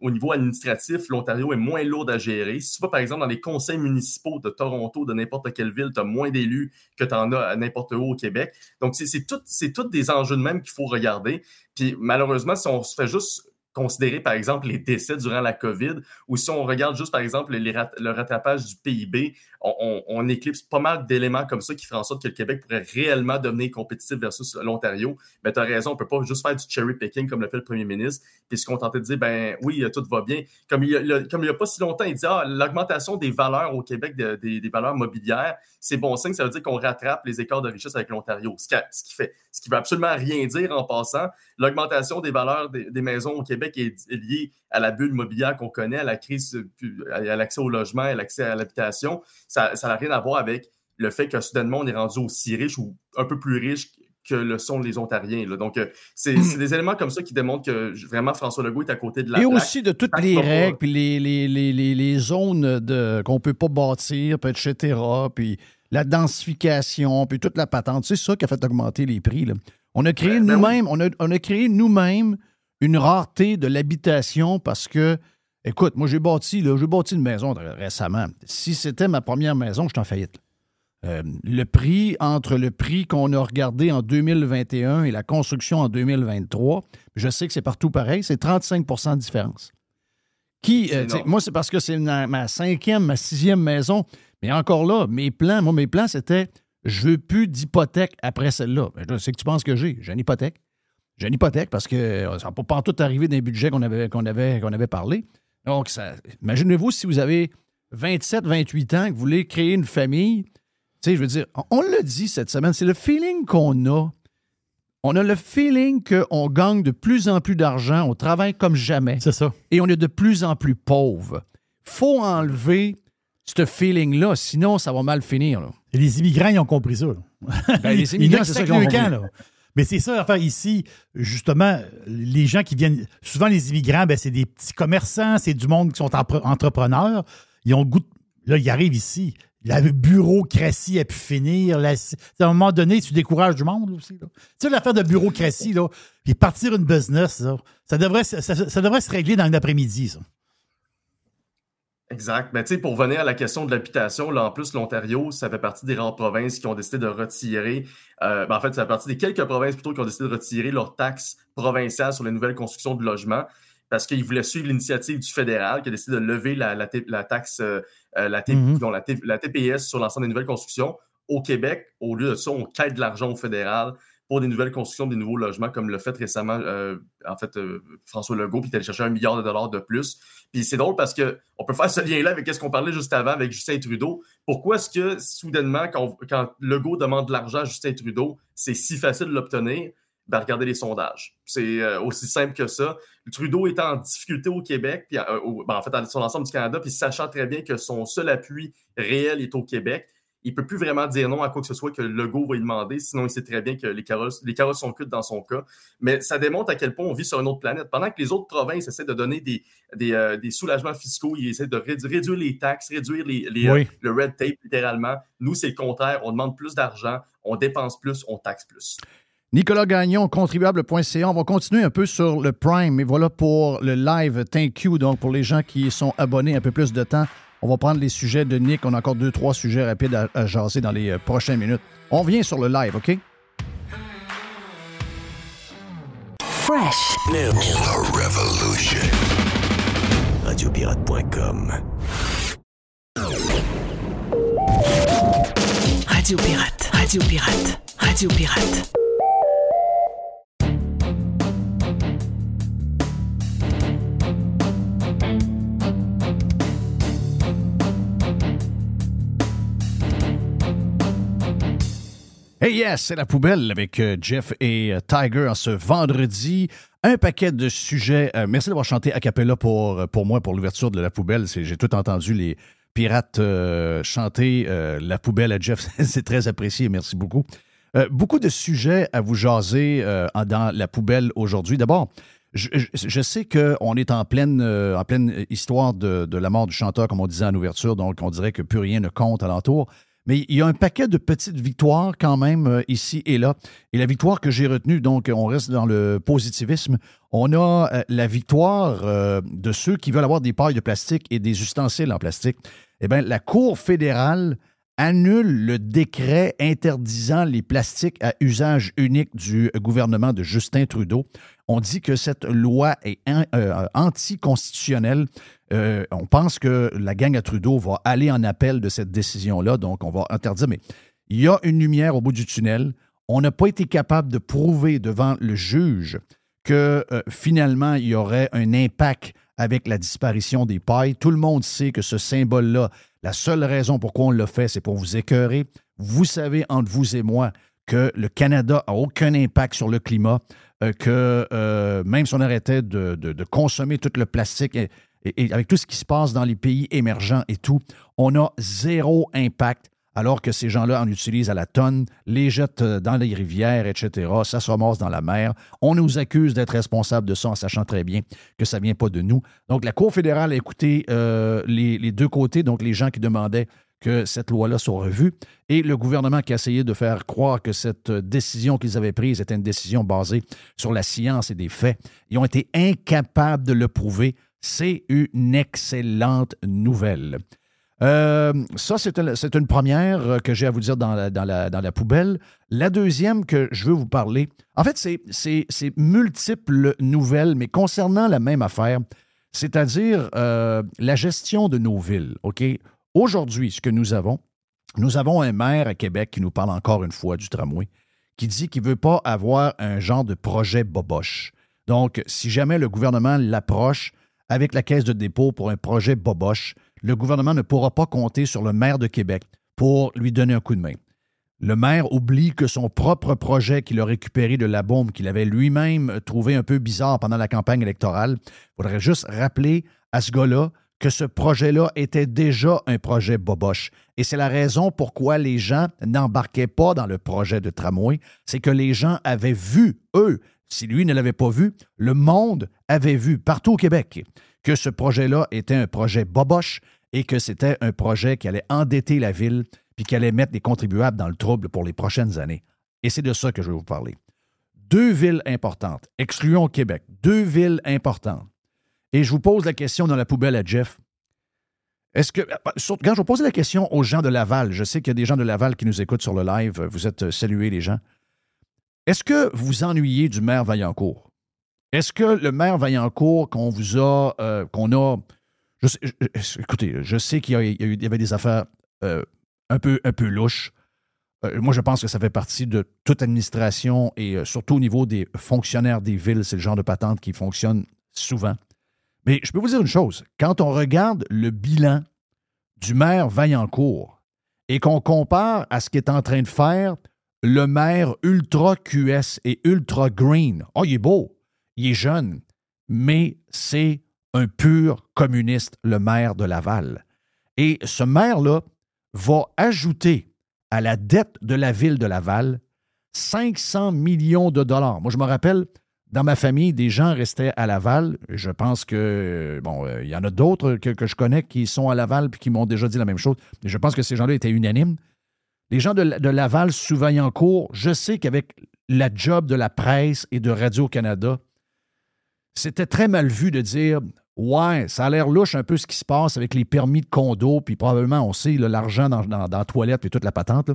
au niveau administratif, l'Ontario est moins lourd à gérer. Si tu vas, par exemple, dans les conseils municipaux de Toronto, de n'importe quelle ville, tu as moins d'élus que tu en as n'importe où au Québec. Donc, c'est tous des enjeux de même qu'il faut regarder. Puis, malheureusement, si on se fait juste considérer, par exemple, les décès durant la COVID, ou si on regarde juste, par exemple, le rattrapage du PIB, on, éclipse pas mal d'éléments comme ça qui feraient en sorte que le Québec pourrait réellement devenir compétitif versus l'Ontario. Mais tu as raison, on peut pas juste faire du cherry picking comme le fait le premier ministre, puis se contenter de dire, ben oui, tout va bien. Comme il y a, a pas si longtemps, il dit, ah, l'augmentation des valeurs au Québec, des, valeurs mobilières, c'est bon signe, ça veut dire qu'on rattrape les écarts de richesse avec l'Ontario. Ce, ce, qui fait, ce qui veut absolument rien dire en passant. L'augmentation des valeurs des, maisons au Québec est, liée à la bulle mobilière qu'on connaît, à la crise, à l'accès au logement, à l'accès à l'habitation ça n'a rien à voir avec le fait que soudainement on est rendu aussi riche ou un peu plus riche que le sont les Ontariens. Donc, euh, c'est des éléments comme ça qui démontrent que vraiment François Legault est à côté de la Et aussi de toutes les règles, puis les, les, les, les, zones qu'on ne peut pas bâtir, etc., puis la densification, puis toute la patente. C'est ça qui a fait augmenter les prix. On a créé ben nous-mêmes, on, a, on a créé nous-mêmes une rareté de l'habitation parce que Écoute, moi, j'ai bâti, j'ai bâti une maison récemment. Si c'était ma première maison, je suis en faillite. Euh, le prix, entre le prix qu'on a regardé en 2021 et la construction en 2023, je sais que c'est partout pareil, c'est 35 de différence. Qui, euh, moi, c'est parce que c'est ma cinquième, ma sixième maison. Mais encore là, mes plans, moi, mes plans, c'était je veux plus d'hypothèque après celle-là. Ben, c'est que tu penses que j'ai. J'ai une hypothèque. J'ai une hypothèque parce que euh, ça n'a pas tout arrivé dans les budgets qu'on avait, qu'on avait, qu'on avait parlé. Donc, imaginez-vous si vous avez 27, 28 ans, que vous voulez créer une famille. Tu sais, je veux dire, on, l'a dit cette semaine, c'est le feeling qu'on a. On a le feeling qu'on gagne de plus en plus d'argent, on travaille comme jamais. C'est ça. Et on est de plus en plus pauvre. faut enlever ce feeling-là, sinon ça va mal finir. Et les immigrants, ils ont compris ça. Ben, les immigrants, c'est ça qu'ils ont compris. Mais c'est ça l'affaire ici. Justement, les gens qui viennent, souvent les immigrants, ben, c'est des petits commerçants, c'est du monde qui sont entrepreneurs. Ils ont goût. Là, ils arrivent ici. La bureaucratie a pu finir. à un moment donné, tu décourages du monde aussi. Tu sais, l'affaire de bureaucratie, là, puis partir une business, ça, devrait, ça, devrait se régler dans l'après-midi, ça. Exact. Mais tu sais, pour venir à la question de l'habitation, là, en plus, l'Ontario, ça fait partie des rares provinces qui ont décidé de retirer, euh, ben, en fait, ça fait partie des quelques provinces plutôt qui ont décidé de retirer leurs taxes provinciales sur les nouvelles constructions de logements parce qu'ils voulaient suivre l'initiative du fédéral qui a décidé de lever la, la, taxe, euh, euh, la, mm-hmm. la, TPS sur l'ensemble des nouvelles constructions. Au Québec, au lieu de ça, on quête de l'argent au fédéral pour des nouvelles constructions, des nouveaux logements, comme le fait récemment, euh, en fait, euh, François Legault, puis il est allé chercher un milliard de dollars de plus. Puis c'est drôle parce qu'on peut faire ce lien-là avec ce qu'on parlait juste avant avec Justin Trudeau. Pourquoi est-ce que, soudainement, quand, Legault demande de l'argent à Justin Trudeau, c'est si facile de l'obtenir? Ben, regardez les sondages. C'est euh, aussi simple que ça. Trudeau est en difficulté au Québec, puis, ben, en fait, sur l'ensemble du Canada, puis sachant très bien que son seul appui réel est au Québec, il ne peut plus vraiment dire non à quoi que ce soit que Legault va lui demander, sinon il sait très bien que les carrosses, les carrosses sont cuites dans son cas. Mais ça démontre à quel point on vit sur une autre planète. Pendant que les autres provinces essaient de donner des, des, euh, soulagements fiscaux, ils essaient de réduire, les taxes, réduire les, euh, le red tape littéralement. Nous, c'est le contraire. On demande plus d'argent, on dépense plus, on taxe plus. Nicolas Gagnon, contribuable.ca. On va continuer un peu sur le Prime, mais voilà pour le live. Thank you. Donc, pour les gens qui sont abonnés un peu plus de temps on va prendre les sujets de Nick. On a encore deux, trois sujets rapides à, jaser dans les euh, prochaines minutes. On vient sur le live, OK? Fresh. revolution. Radiopirate.com. Radio Pirate. Radio Pirate. Radio Pirate. Hey yes, c'est la poubelle avec euh, Jeff et euh, Tiger ce vendredi. un paquet de sujets. Euh, merci d'avoir chanté a cappella pour, pour moi, pour l'ouverture de la poubelle. J'ai tout entendu les pirates chanter la poubelle à Jeff. C'est très apprécié. Merci beaucoup. beaucoup de sujets à vous jaser dans la poubelle aujourd'hui. D'abord, je, sais qu'on est en pleine, en pleine histoire de, de, la mort du chanteur, comme on disait en ouverture, donc on dirait que plus rien ne compte alentour. Mais il y a un paquet de petites victoires quand même euh, ici et là. Et la victoire que j'ai retenue, donc on reste dans le positivisme, on a euh, la victoire euh, de ceux qui veulent avoir des pailles de plastique et des ustensiles en plastique. Eh bien, la Cour fédérale annule le décret interdisant les plastiques à usage unique du gouvernement de Justin Trudeau. On dit que cette loi est anticonstitutionnelle euh, on pense que la gang à Trudeau va aller en appel de cette décision-là, donc on va interdire. Mais il y a une lumière au bout du tunnel. On n'a pas été capable de prouver devant le juge que euh, finalement il y aurait un impact avec la disparition des pailles. Tout le monde sait que ce symbole-là, la seule raison pourquoi on le fait, c'est pour vous écœurer. Vous savez, entre vous et moi, que le Canada n'a aucun impact sur le climat, euh, que même si on arrêtait de consommer tout le plastique, et, avec tout ce qui se passe dans les pays émergents et tout, on a zéro impact alors que ces gens-là en utilisent à la tonne, les jettent euh, dans les rivières, etc. Ça se ramasse dans la mer. On nous accuse d'être responsables de ça en sachant très bien que ça ne vient pas de nous. Donc, la Cour fédérale a écouté euh, les, les, deux côtés, donc les gens qui demandaient que cette loi-là soit revue, et le gouvernement qui a essayé de faire croire que cette décision qu'ils avaient prise était une décision basée sur la science et des faits. Ils ont été incapables de le prouver. C'est une excellente nouvelle. Euh, ça, c'est une, première que j'ai à vous dire dans la, poubelle. La deuxième que je veux vous parler, en fait, c'est multiples nouvelles, mais concernant la même affaire, c'est-à-dire euh, la gestion de nos villes. OK? Aujourd'hui, ce que nous avons, nous avons un maire à Québec qui nous parle encore une fois du tramway, qui dit qu'il ne veut pas avoir un genre de projet boboche. Donc, si jamais le gouvernement l'approche, avec la Caisse de dépôt pour un projet boboche, le gouvernement ne pourra pas compter sur le maire de Québec pour lui donner un coup de main. Le maire oublie que son propre projet qu'il a récupéré de la bombe qu'il avait lui-même trouvé un peu bizarre pendant la campagne électorale, il faudrait juste rappeler à ce gars-là que ce projet-là était déjà un projet boboche. Et c'est la raison pourquoi les gens n'embarquaient pas dans le projet de tramway. C'est que les gens avaient vu, eux, si lui ne l'avait pas vu, le monde avait vu partout au Québec que ce projet-là était un projet boboche et que c'était un projet qui allait endetter la ville puis qui allait mettre les contribuables dans le trouble pour les prochaines années. Et c'est de ça que je vais vous parler. Deux villes importantes, excluons Québec, deux villes importantes. Et je vous pose la question dans la poubelle à Jeff. Est-ce que. Quand je vais poser la question aux gens de Laval, je sais qu'il y a des gens de Laval qui nous écoutent sur le live, vous êtes salués, les gens. Est-ce que vous ennuyez du maire Vaillancourt? Est-ce que le maire Vaillancourt qu'on vous a, euh, qu'on a, écoutez, je sais qu'il y, avait des affaires euh, un, peu, un peu louches. Euh, moi, je pense que ça fait partie de toute administration et surtout au niveau des fonctionnaires des villes, c'est le genre de patente qui fonctionne souvent. Mais je peux vous dire une chose, quand on regarde le bilan du maire Vaillancourt et qu'on compare à ce qu'il est en train de faire le maire ultra QS et ultra green. Oh, il est beau, il est jeune, mais c'est un pur communiste, le maire de Laval. Et ce maire-là va ajouter à la dette de la ville de Laval 500 millions de dollars. Moi, je me rappelle, dans ma famille, des gens restaient à Laval. Je pense que, bon, euh, il y en a d'autres que, je connais qui sont à Laval et qui m'ont déjà dit la même chose. Je pense que ces gens-là étaient unanimes. Les gens de, Laval, en cours, je sais qu'avec la job de la presse et de Radio-Canada, c'était très mal vu de dire Ouais, ça a l'air louche un peu ce qui se passe avec les permis de condo, puis probablement, on sait, l'argent dans, la toilette et toute la patente.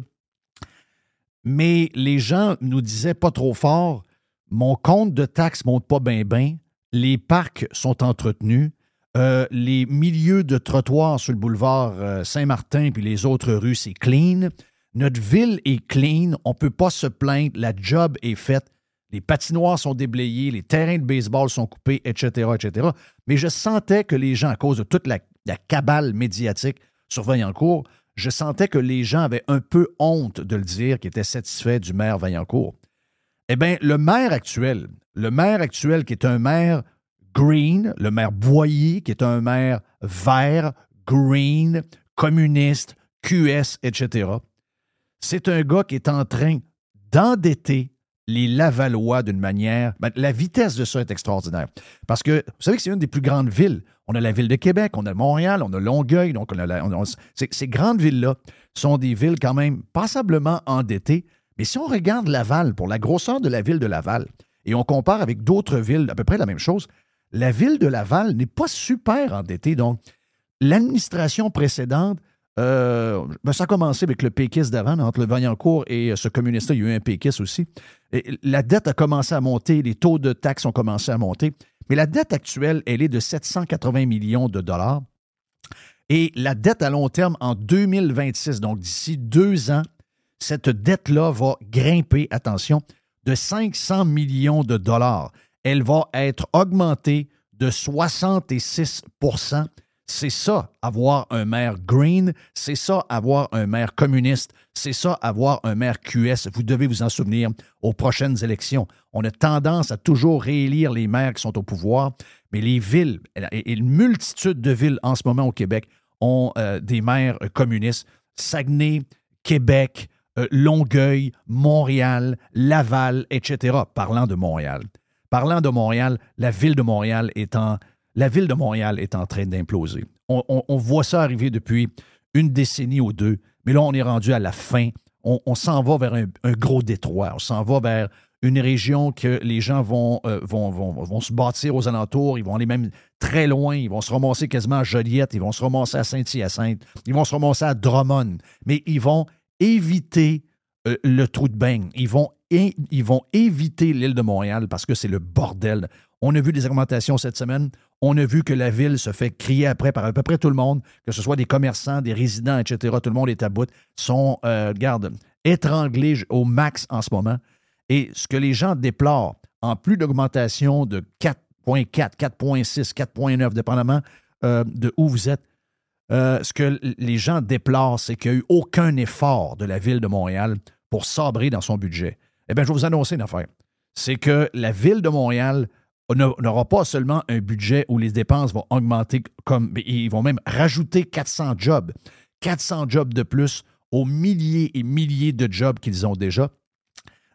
Mais les gens nous disaient pas trop fort Mon compte de taxes monte pas bien, bien. Les parcs sont entretenus. Euh, les milieux de trottoirs sur le boulevard euh, Saint-Martin puis les autres rues, c'est clean. Notre ville est clean, on ne peut pas se plaindre, la job est faite, les patinoires sont déblayés, les terrains de baseball sont coupés, etc., etc. Mais je sentais que les gens, à cause de toute la, cabale médiatique sur Vaillancourt, je sentais que les gens avaient un peu honte de le dire, qu'ils étaient satisfaits du maire Vaillancourt. Eh bien, le maire actuel, le maire actuel qui est un maire green, le maire Boyer qui est un maire vert, green, communiste, QS, etc., c'est un gars qui est en train d'endetter les Lavallois d'une manière. Ben, la vitesse de ça est extraordinaire. Parce que vous savez que c'est une des plus grandes villes. On a la ville de Québec, on a Montréal, on a Longueuil. Donc, on ces grandes villes-là sont des villes quand même passablement endettées. Mais si on regarde Laval, pour la grosseur de la ville de Laval, et on compare avec d'autres villes à peu près la même chose, la ville de Laval n'est pas super endettée. Donc, l'administration précédente euh, ben, ça a commencé avec le péquiste d'avant, entre le Vaillancourt et euh, ce communiste-là, il y a eu un péquiste aussi. la dette a commencé à monter, les taux de taxes ont commencé à monter, mais la dette actuelle, elle est de 780 millions de dollars. Et la dette à long terme en 2026, donc d'ici deux ans, cette dette-là va grimper, attention, de 500 millions de dollars. Elle va être augmentée de 66 c'est ça, avoir un maire green, c'est ça, avoir un maire communiste, c'est ça, avoir un maire QS. Vous devez vous en souvenir aux prochaines élections. On a tendance à toujours réélire les maires qui sont au pouvoir, mais les villes, et une multitude de villes en ce moment au Québec ont euh, des maires communistes. Saguenay, Québec, euh, Longueuil, Montréal, Laval, etc. Parlant de Montréal. Parlant de Montréal, la ville de Montréal est en la ville de Montréal est en train d'imploser. On, voit ça arriver depuis une décennie ou deux, mais là, on est rendu à la fin. On, s'en va vers un, gros détroit. On s'en va vers une région que les gens euh, vont, se bâtir aux alentours, ils vont aller même très loin, ils vont se ramasser quasiment à Joliette, ils vont se ramasser à Saint-Hyacinthe, ils vont se ramasser à Drummond, mais ils vont éviter euh, le trou de bain. Ils vont éviter l'île de Montréal parce que c'est le bordel. On a vu des augmentations cette semaine. On a vu que la ville se fait crier après par à peu près tout le monde, que ce soit des commerçants, des résidents, etc. Tout le monde est à bout, sont, euh, garde, étranglés au max en ce moment. Et ce que les gens déplorent, en plus d'augmentation de 4,4, 4,6, 4,9, dépendamment euh, de où vous êtes, euh, ce que les gens déplorent, c'est qu'il n'y a eu aucun effort de la ville de Montréal pour sabrer dans son budget. Eh bien, je vais vous annoncer une affaire. C'est que la ville de Montréal n'aura pas seulement un budget où les dépenses vont augmenter, comme ils vont même rajouter 400 jobs. 400 jobs de plus aux milliers et milliers de jobs qu'ils ont déjà.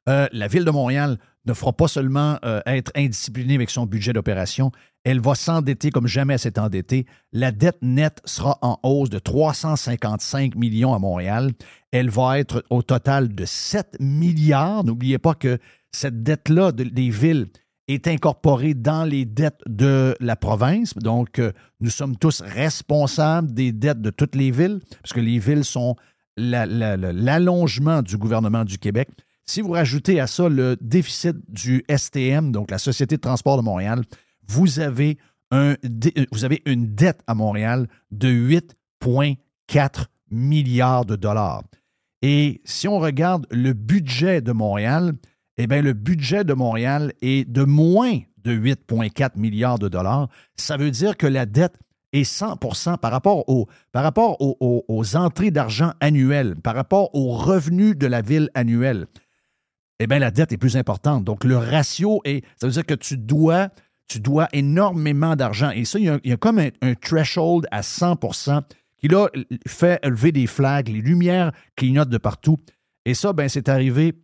Euh, la ville de Montréal ne fera pas seulement euh, être indisciplinée avec son budget d'opération, elle va s'endetter comme jamais elle s'est endettée. La dette nette sera en hausse de 355 millions à Montréal. Elle va être au total de 7 milliards. N'oubliez pas que cette dette-là des villes, est incorporé dans les dettes de la province. Donc, euh, nous sommes tous responsables des dettes de toutes les villes, parce que les villes sont l'allongement du gouvernement du Québec. Si vous rajoutez à ça le déficit du STM, donc la Société de transport de Montréal, vous avez, un, vous avez une dette à Montréal de 8,4 milliards de dollars. Et si on regarde le budget de Montréal, eh bien, le budget de Montréal est de moins de 8,4 milliards de dollars. Ça veut dire que la dette est 100 par rapport, par rapport aux, entrées d'argent annuelles, par rapport aux revenus de la ville annuelle. Eh bien, la dette est plus importante. Donc, le ratio est. Ça veut dire que tu dois, tu dois énormément d'argent. Et ça, il y, a, comme un, un, threshold à 100% qui, là, fait lever des flags, les lumières clignotent de partout. Et ça, ben, c'est arrivé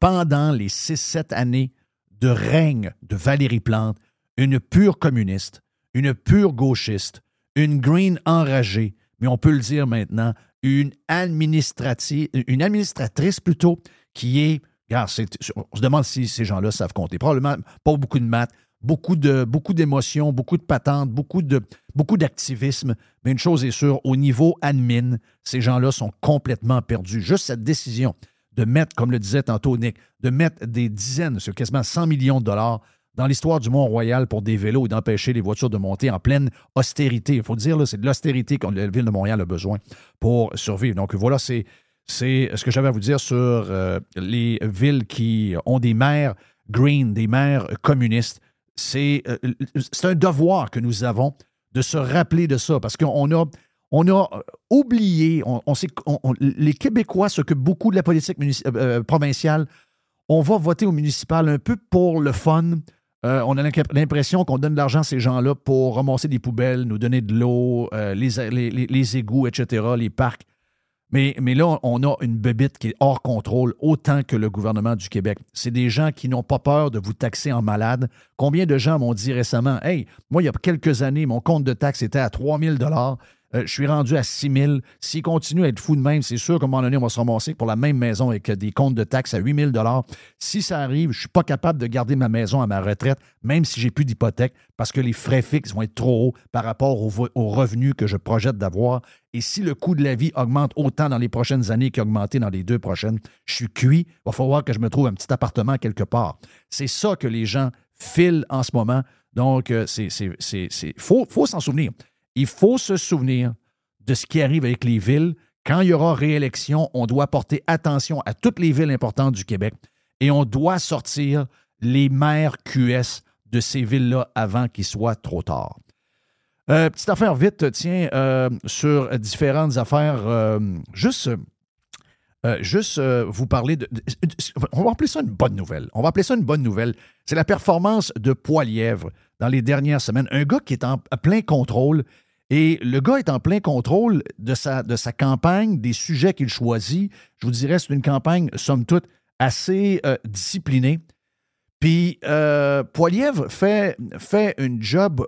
pendant les 6-7 années de règne de Valérie Plante, une pure communiste, une pure gauchiste, une green enragée, mais on peut le dire maintenant, une, administratrice, plutôt, qui est, on se demande si ces gens-là savent compter. Probablement pas beaucoup de maths, beaucoup de beaucoup d'émotions, beaucoup de patentes, beaucoup de beaucoup d'activisme. Mais une chose est sûre, au niveau admin, ces gens-là sont complètement perdus. Juste cette décision de mettre, comme le disait tantôt Nick, de mettre des dizaines, sur quasiment 100 millions de dollars dans l'histoire du Mont-Royal pour des vélos et d'empêcher les voitures de monter en pleine austérité. Il faut dire, c'est de l'austérité que la ville de Montréal a besoin pour survivre. Donc voilà, c'est, ce que j'avais à vous dire sur euh, les villes qui ont des maires green, des maires communistes. C'est, euh, c'est un devoir que nous avons de se rappeler de ça parce qu'on a on a euh, oublié, on, les Québécois s'occupent beaucoup de la politique euh, euh, provinciale. on va voter au municipal un peu pour le fun. On a l'impression qu'on donne de l'argent à ces gens-là pour ramasser des poubelles, nous donner de l'eau, les, les, égouts, etc., les parcs. Mais, mais, là, on a une bébite qui est hors contrôle, autant que le gouvernement du Québec. C'est des gens qui n'ont pas peur de vous taxer en malade. Combien de gens m'ont dit récemment Hey, moi, il y a quelques années, mon compte de taxe était à 3 000 euh, je suis rendu à 6 000. S'il continue à être fou de même, c'est sûr qu'à un moment donné, on va se ramasser pour la même maison avec des comptes de taxes à 8 000 Si ça arrive, je ne suis pas capable de garder ma maison à ma retraite, même si j'ai plus d'hypothèque, parce que les frais fixes vont être trop hauts par rapport aux, revenus que je projette d'avoir. Et si le coût de la vie augmente autant dans les prochaines années qu'il augmenté dans les deux prochaines, je suis cuit. Il va falloir que je me trouve un petit appartement quelque part. C'est ça que les gens filent en ce moment. Donc, euh, c'est, faut, faut s'en souvenir il faut se souvenir de ce qui arrive avec les villes. Quand il y aura réélection, on doit porter attention à toutes les villes importantes du Québec et on doit sortir les maires QS de ces villes-là avant qu'il soit trop tard. Euh, petite affaire vite, tiens, euh, sur différentes affaires. Euh, juste, juste vous parler de, On va appeler ça une bonne nouvelle. On va appeler ça une bonne nouvelle. C'est la performance de Poilièvre dans les dernières semaines. Un gars qui est en plein contrôle et le gars est en plein contrôle de sa, de sa campagne, des sujets qu'il choisit. Je vous dirais, c'est une campagne, somme toute, assez euh, disciplinée. Puis euh, fait, fait un job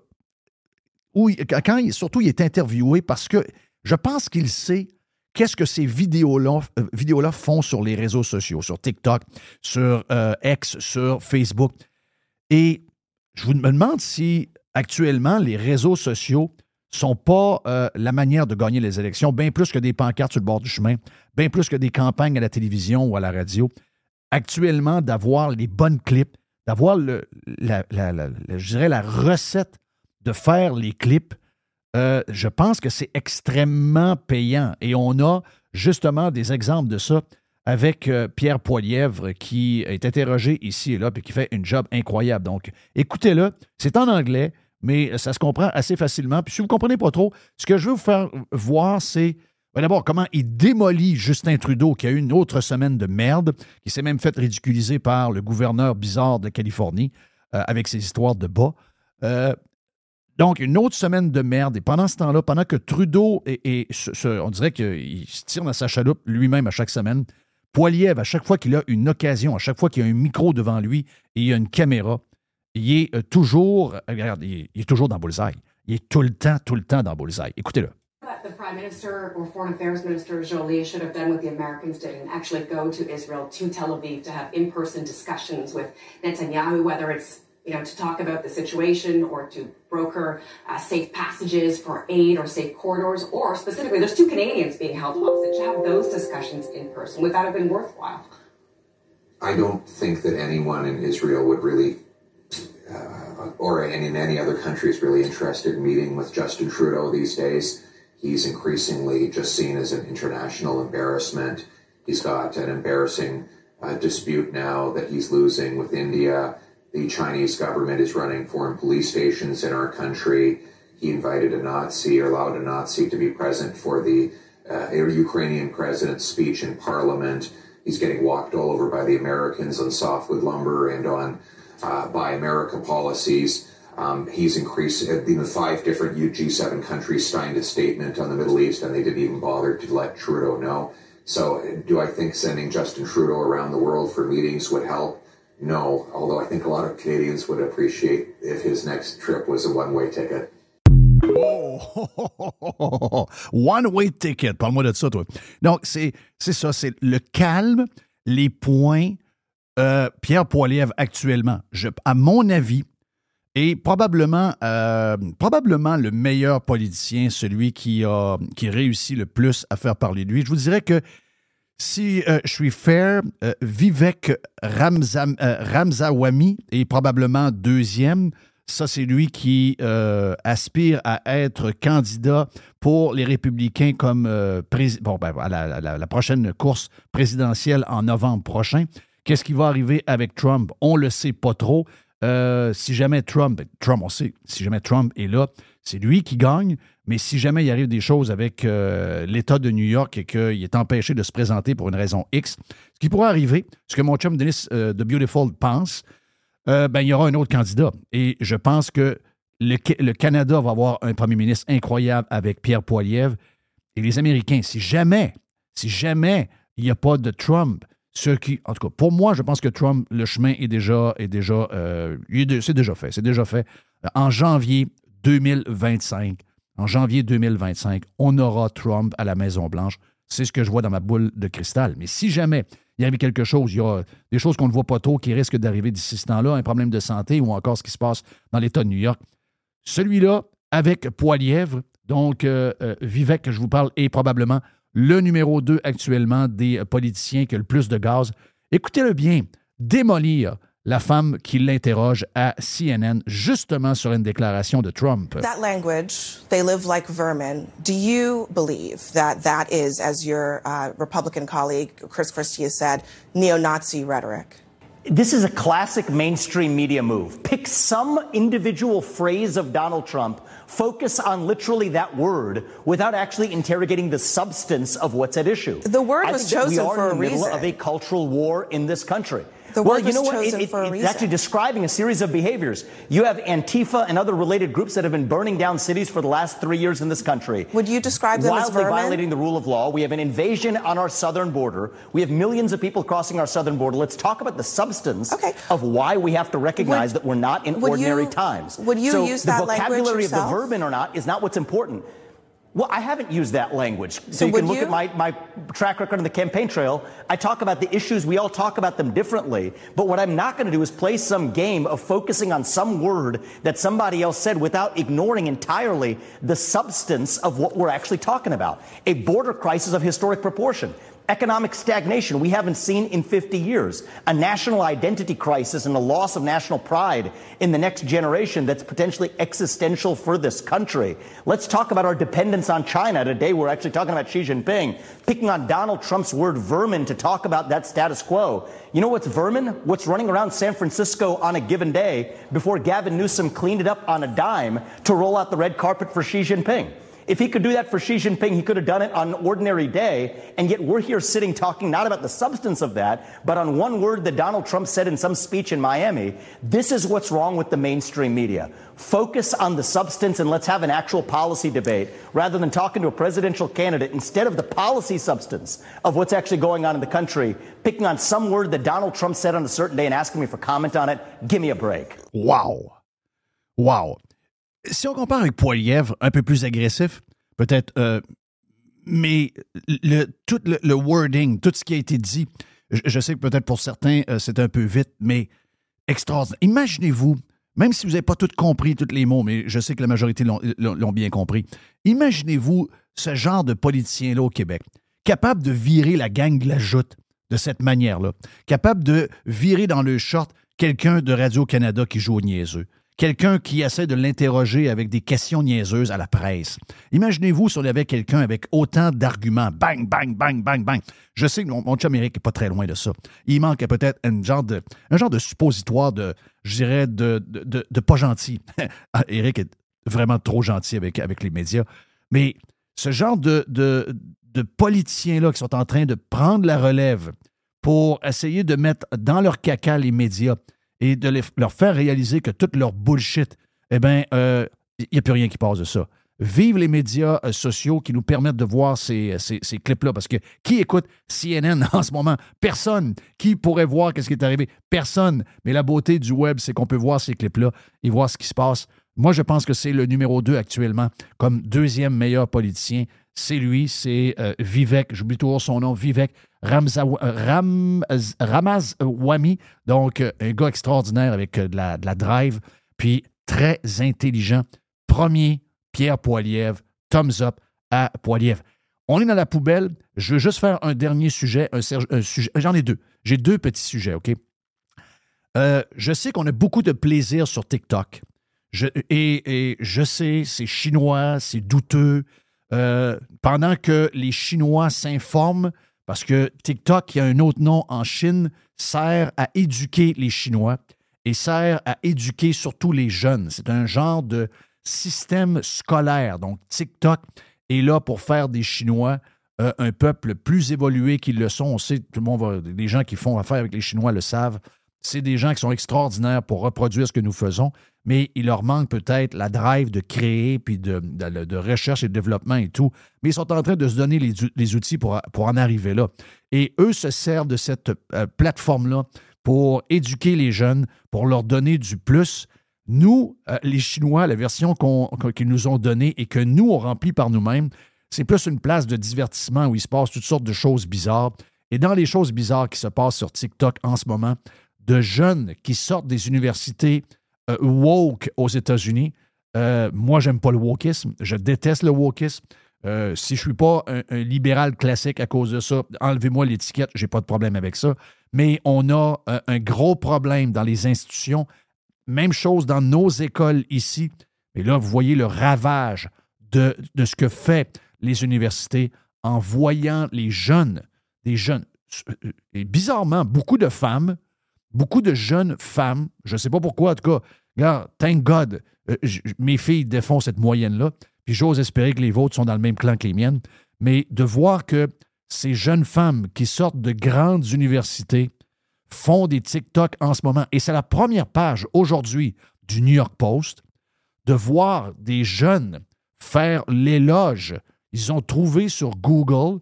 où, quand surtout, il est interviewé parce que je pense qu'il sait qu'est-ce que ces vidéos-là euh, font sur les réseaux sociaux, sur TikTok, sur X, sur Facebook. Et je vous me demande si actuellement les réseaux sociaux sont pas euh, la manière de gagner les élections, bien plus que des pancartes sur le bord du chemin, bien plus que des campagnes à la télévision ou à la radio. Actuellement, d'avoir les bonnes clips, d'avoir le, la, recette de faire les clips, euh, je pense que c'est extrêmement payant. Et on a justement des exemples de ça avec euh, Pierre Poilièvre qui est interrogé ici et là et qui fait une job incroyable. Donc, écoutez-le, c'est en anglais mais ça se comprend assez facilement. Puis si vous ne comprenez pas trop, ce que je veux vous faire voir, c'est ben d'abord comment il démolit Justin Trudeau, qui a eu une autre semaine de merde, qui s'est même fait ridiculiser par le gouverneur bizarre de Californie euh, avec ses histoires de bas. Euh, donc, une autre semaine de merde. Et pendant ce temps-là, pendant que Trudeau, et, on dirait qu'il se tire dans sa chaloupe lui-même à chaque semaine, Poiliev, à chaque fois qu'il a une occasion, à chaque fois qu'il y a un micro devant lui et il y a une caméra, il est euh, toujours, euh, regarde, il est, il est toujours dans Bullseye. Il est tout le temps, tout le temps dans Bullseye. Écoutez-le. the Prime Minister or Foreign Affairs Minister Jolie should have done what the Americans did and actually go to Israel, to Tel Aviv, to have in-person discussions with Netanyahu, whether it's you know to talk about the situation or to broker uh, safe passages for aid or safe corridors, or specifically, there's two Canadians being held hostage. To have those discussions in person would that have been worthwhile? I don't think that anyone in Israel would really uh, or in, in any other country is really interested in meeting with Justin Trudeau these days. He's increasingly just seen as an international embarrassment. He's got an embarrassing uh, dispute now that he's losing with India. The Chinese government is running foreign police stations in our country. He invited a Nazi or allowed a Nazi to be present for the uh, Ukrainian president's speech in parliament. He's getting walked all over by the Americans on softwood lumber and on uh, America policies. Um, he's increased, uh, you know, five different G7 countries signed a statement on the Middle East, and they didn't even bother to let Trudeau know. So, do I think sending Justin Trudeau around the world for meetings would help? No, although I think a lot of Canadians would appreciate if his next trip was a one way ticket. Oh, one way ticket. Parle-moi de ça, toi. Donc, c'est ça, c'est le calme, les points, Euh, Pierre Poilievre actuellement, à mon avis, est probablement, euh, probablement le meilleur politicien, celui qui a qui réussi le plus à faire parler de lui. Je vous dirais que si euh, je suis fair, Vivek Ramzawami est probablement deuxième. Ça, c'est lui qui aspire à être candidat pour les républicains comme bon, ben, la, prochaine course présidentielle en novembre prochain. Qu'est-ce qui va arriver avec Trump? On ne le sait pas trop. euh, si jamais Trump, Trump, on sait, si jamais Trump est là, c'est lui qui gagne, mais si jamais il arrive des choses avec euh, l'État de New York et qu'il est empêché de se présenter pour une raison X, ce qui pourrait arriver, ce que mon chum Denis de Beautiful pense, ben, il y aura un autre candidat. Et je pense que le, le, Canada va avoir un premier ministre incroyable avec Pierre Poilievre. Et les Américains, si jamais, si jamais il n'y a pas de Trump, ce qui, en tout cas, pour moi, je pense que Trump, le chemin est déjà, est déjà, euh, c'est déjà fait, c'est déjà fait. En janvier 2025, en janvier 2025, on aura Trump à la Maison Blanche. C'est ce que je vois dans ma boule de cristal. Mais si jamais il y avait quelque chose, il y a des choses qu'on ne voit pas trop qui risquent d'arriver d'ici ce temps-là, un problème de santé ou encore ce qui se passe dans l'État de New York, celui-là avec Poilièvre, donc euh, euh, Vivek, que je vous parle, est probablement le numéro 2 actuellement des politiciens qui a le plus de gaz. Écoutez-le bien, démolir la femme qui l'interroge à CNN justement sur une déclaration de Trump. That language, they live like vermin. Do you believe that that is, as your uh, Republican colleague Chris Christie has said, neo-Nazi rhetoric? This is a classic mainstream media move. Pick some individual phrase of Donald Trump, focus on literally that word without actually interrogating the substance of what's at issue. The word was chosen for a reason. We are in the middle of a cultural war in this country. The well, you know what? It- it- it's reason. actually describing a series of behaviors. You have Antifa and other related groups that have been burning down cities for the last three years in this country. Would you describe them as wildly vermin? violating the rule of law. We have an invasion on our southern border. We have millions of people crossing our southern border. Let's talk about the substance of why we have to recognize Would- that we're not in ordinary you- times. would you so use the that language vocabulary of the vermin or not is not what's important. Well, I haven't used that language. So, So you can look you? at my, my track record on the campaign trail. I talk about the issues. We all talk about them differently. But what I'm not going to do is play some game of focusing on some word that somebody else said without ignoring entirely the substance of what we're actually talking about. A border crisis of historic proportion. Economic stagnation we haven't seen in 50 years. A national identity crisis and a loss of national pride in the next generation that's potentially existential for this country. Let's talk about our dependence on China. Today we're actually talking about Xi Jinping, picking on Donald Trump's word vermin to talk about that status quo. You know what's vermin? What's running around San Francisco on a given day before Gavin Newsom cleaned it up on a dime to roll out the red carpet for Xi Jinping. If he could do that for Xi Jinping, he could have done it on an ordinary day. And yet we're here sitting talking not about the substance of that, but on one word that Donald Trump said in some speech in Miami. This is what's wrong with the mainstream media. Focus on the substance and let's have an actual policy debate rather than talking to a presidential candidate instead of the policy substance of what's actually going on in the country, picking on some word that Donald Trump said on a certain day and asking me for comment on it. Give me a break. Wow! Wow! Si on compare avec Poilièvre, un peu plus agressif, peut-être, euh, mais le, tout le, wording, tout ce qui a été dit, je, sais que peut-être pour certains, euh, c'est un peu vite, mais extraordinaire. Imaginez-vous, même si vous n'avez pas tout compris, tous les mots, mais je sais que la majorité l'ont bien compris, imaginez-vous ce genre de politicien-là au Québec, capable de virer la gang de la joute de cette manière-là, capable de virer dans le short quelqu'un de Radio-Canada qui joue au niaiseux, quelqu'un qui essaie de l'interroger avec des questions niaiseuses à la presse. Imaginez-vous si on avait quelqu'un avec autant d'arguments, bang, bang, bang, bang, bang. Je sais que mon, chum Eric n'est pas très loin de ça. Il manque peut-être un genre de, un genre de suppositoire de, je dirais, de, de, de- pas gentil. Ah, Eric est vraiment trop gentil avec, avec les médias. Mais ce genre de, de, de politiciens-là qui sont en train de prendre la relève pour essayer de mettre dans leur caca les médias et de leur faire réaliser que toute leur bullshit, eh bien, il n'y a plus rien qui passe de ça. Vive les médias euh, sociaux qui nous permettent de voir ces, ces clips-là. Parce que qui écoute CNN en ce moment? Personne. Qui pourrait voir qu'est-ce qui est arrivé? Personne. Mais la beauté du web, c'est qu'on peut voir ces clips-là et voir ce qui se passe. Moi, je pense que c'est le numéro 2 actuellement comme deuxième meilleur politicien. C'est lui, c'est euh, Vivek, j'oublie toujours son nom, Vivek Ramzawa- euh, Ram, Ramazwami. Donc, euh, un gars extraordinaire avec euh, de, la, drive, puis très intelligent. Premier, Pierre Poilievre, thumbs up à Poilievre. On est dans la poubelle. Je veux juste faire un dernier sujet. Un, sujet. J'en ai deux. J'ai deux petits sujets, OK? Euh, je sais qu'on a beaucoup de plaisir sur TikTok. Et je sais, c'est chinois, c'est douteux. Euh, pendant que les Chinois s'informent, parce que TikTok, qui a un autre nom en Chine, sert à éduquer les Chinois. et sert à éduquer surtout les jeunes. C'est un genre de système scolaire. Donc, TikTok est là pour faire des Chinois euh, un peuple plus évolué qu'ils le sont. On sait, tout le monde va, les gens qui font affaire avec les Chinois le savent. C'est des gens qui sont extraordinaires pour reproduire ce que nous faisons, mais il leur manque peut-être la drive de créer, puis de, recherche et de développement et tout. Mais ils sont en train de se donner les, outils pour, pour, en arriver là. Et eux se servent de cette euh, plateforme-là pour éduquer les jeunes, pour leur donner du plus. Nous, euh, les Chinois, la version qu'ils nous ont donnée et que nous, on remplit par nous-mêmes, c'est plus une place de divertissement où il se passe toutes sortes de choses bizarres. Et dans les choses bizarres qui se passent sur TikTok en ce moment, de jeunes qui sortent des universités euh, woke aux États-Unis, euh, moi, j'aime pas le wokisme. Je déteste le wokisme. Euh, si je suis pas un, libéral classique à cause de ça, enlevez-moi l'étiquette, j'ai pas de problème avec ça. Mais on a un gros problème dans les institutions. Même chose dans nos écoles ici. Et là, vous voyez le ravage de, de ce que fait les universités en voyant les jeunes, des jeunes, euh, et bizarrement, beaucoup de femmes, beaucoup de jeunes femmes, je ne sais pas pourquoi, en tout cas, regarde, thank God, euh, mes filles défont cette moyenne-là, puis j'ose espérer que les vôtres sont dans le même clan que les miennes, mais de voir que ces jeunes femmes qui sortent de grandes universités font des TikTok en ce moment, et c'est la première page aujourd'hui du New York Post, de voir des jeunes faire l'éloge. Ils ont trouvé sur Google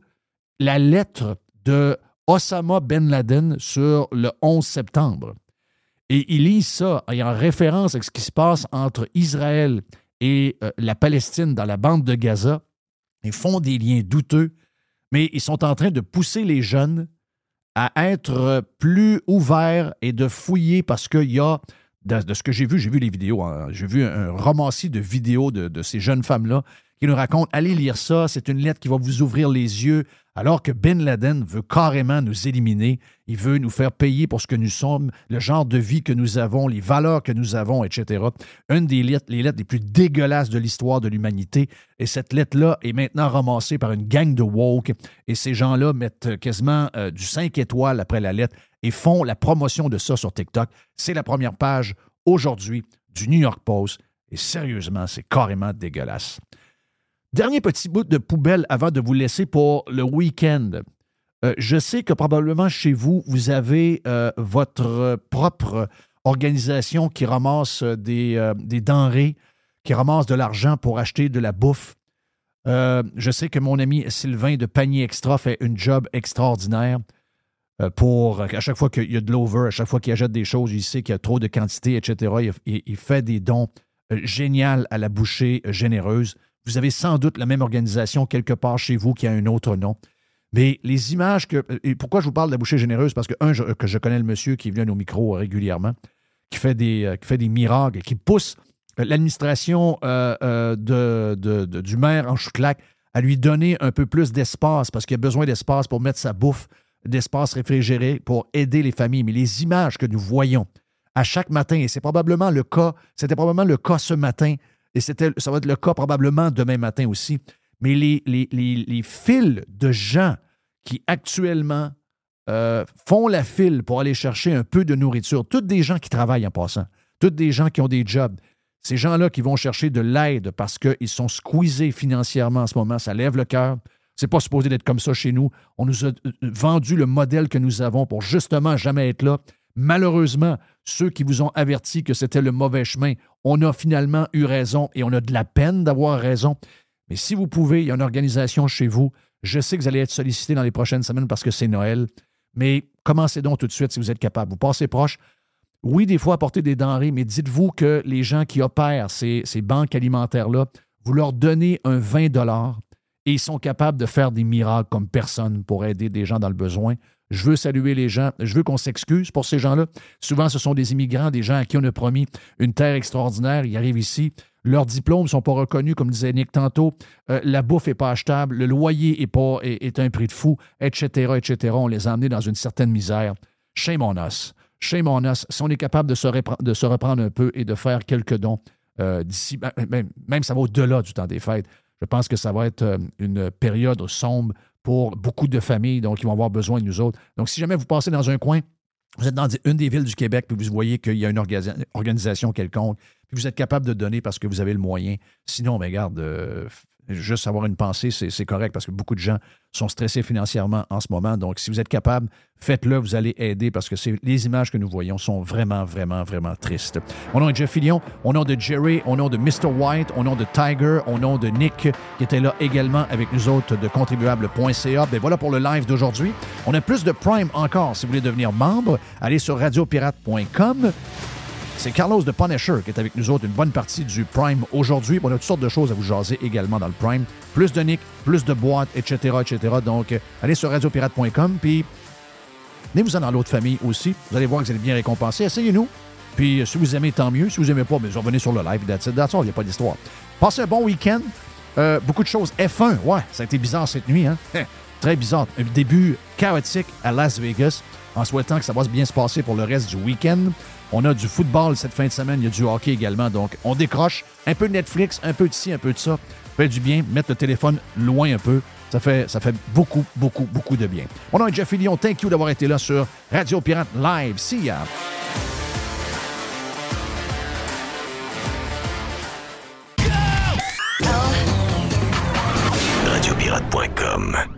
la lettre de Osama Ben Laden sur le 11 septembre. Et ils lisent ça en référence avec ce qui se passe entre Israël et euh, la Palestine dans la bande de Gaza. Ils font des liens douteux, mais ils sont en train de pousser les jeunes à être plus ouverts et de fouiller parce qu'il y a, de, ce que j'ai vu, j'ai vu les vidéos, hein, j'ai vu un romancier de vidéos de, de ces jeunes femmes-là qui nous raconte Allez lire ça, c'est une lettre qui va vous ouvrir les yeux, alors que Ben Laden veut carrément nous éliminer. Il veut nous faire payer pour ce que nous sommes, le genre de vie que nous avons, les valeurs que nous avons, etc. Une des lettres, les lettres les plus dégueulasses de l'histoire de l'humanité. Et cette lettre-là est maintenant ramassée par une gang de woke. Et ces gens-là mettent quasiment euh, du 5 étoiles après la lettre et font la promotion de ça sur TikTok. C'est la première page aujourd'hui du New York Post. Et sérieusement, c'est carrément dégueulasse. Dernier petit bout de poubelle avant de vous laisser pour le week-end. Euh, je sais que probablement chez vous, vous avez euh, votre propre organisation qui ramasse des, euh, des, denrées, qui ramasse de l'argent pour acheter de la bouffe. je sais que mon ami Sylvain de Panier Extra fait un job extraordinaire pour, à chaque fois qu'il y a de l'over, à chaque fois qu'il achète des choses, il sait qu'il y a trop de quantité, etc. Il, il fait des dons géniaux à la bouchée généreuse. Vous avez sans doute la même organisation quelque part chez vous qui a un autre nom. Mais les images que. Pourquoi je vous parle de la bouchée généreuse? Parce que, un, que je connais le monsieur qui vient au micro régulièrement, qui fait des, euh, qui fait miracles, qui pousse l'administration euh, euh, de, du maire en chouclac à lui donner un peu plus d'espace parce qu'il a besoin d'espace pour mettre sa bouffe, d'espace réfrigéré pour aider les familles. Mais les images que nous voyons à chaque matin, et c'est probablement le cas, c'était probablement le cas ce matin et ça va être le cas probablement demain matin aussi, mais les, les, fils de gens qui actuellement euh, font la file pour aller chercher un peu de nourriture, toutes des gens qui travaillent en passant, toutes des gens qui ont des jobs, ces gens-là qui vont chercher de l'aide parce qu'ils sont squeezés financièrement en ce moment, ça lève le cœur. C'est pas supposé d'être comme ça chez nous. On nous a euh, vendu le modèle que nous avons pour justement jamais être là. Malheureusement, ceux qui vous ont averti que c'était le mauvais chemin, on a finalement eu raison et on a de la peine d'avoir raison. Mais si vous pouvez, il y a une organisation chez vous. Je sais que vous allez être sollicité dans les prochaines semaines parce que c'est Noël, mais commencez donc tout de suite si vous êtes capable. Vous passez proche. Oui, des fois, apportez des denrées, mais dites-vous que les gens qui opèrent ces, ces banques alimentaires-là, vous leur donnez un 20 et ils sont capables de faire des miracles comme personne pour aider des gens dans le besoin. Je veux saluer les gens. Je veux qu'on s'excuse pour ces gens-là. Souvent, ce sont des immigrants, des gens à qui on a promis une terre extraordinaire. Ils arrivent ici. Leurs diplômes ne sont pas reconnus, comme disait Nick tantôt. Euh, la bouffe n'est pas achetable. Le loyer est, pas, est, un prix de fou, etc., etc. On les a amenés dans une certaine misère. Chez mon os. Chez mon os. Si on est capable de se, reprendre un peu et de faire quelques dons euh, d'ici, ben, même, même ça va au-delà du temps des fêtes. Je pense que ça va être euh, une période sombre pour beaucoup de familles, donc ils vont avoir besoin de nous autres. Donc, si jamais vous passez dans un coin, vous êtes dans une des villes du Québec, puis vous voyez qu'il y a une organisation quelconque, puis vous êtes capable de donner parce que vous avez le moyen. Sinon, ben, regarde, euh, juste avoir une pensée, c'est correct parce que beaucoup de gens sont stressés financièrement en ce moment. Donc, si vous êtes capable, faites-le, vous allez aider parce que les images que nous voyons sont vraiment, vraiment, vraiment tristes. Au nom de Jeff Fillion, au nom de Jerry, au nom de Mr. White, au nom de Tiger, au nom de Nick, qui était là également avec nous autres de contribuable.ca. Ben voilà pour le live d'aujourd'hui. On a plus de Prime encore. Si vous voulez devenir membre, allez sur radiopirate.com. C'est Carlos de Punisher qui est avec nous autres une bonne partie du Prime aujourd'hui. On a toutes sortes de choses à vous jaser également dans le Prime. Plus de nick, plus de boîtes, etc., etc. Donc, euh, allez sur radiopirate.com, puis venez-vous-en dans l'autre famille aussi. Vous allez voir que vous allez bien récompensé. Essayez-nous. Puis, euh, si vous aimez, tant mieux. Si vous n'aimez pas, mais revenez sur le live. It. il n'y a pas d'histoire. Passez un bon week-end. Euh, beaucoup de choses. F1, ouais, ça a été bizarre cette nuit. Hein? Très bizarre. Un début chaotique à Las Vegas, en souhaitant que ça va bien se passer pour le reste du week-end. On a du football cette fin de semaine, il y a du hockey également. Donc, on décroche un peu de Netflix, un peu de ci, un peu de ça. Fait du bien, mettre le téléphone loin un peu. Ça fait, beaucoup, beaucoup, beaucoup de bien. Mon nom est Jeff Lyon. Thank you d'avoir été là sur Radio Pirate Live. See ya! Radiopirate.com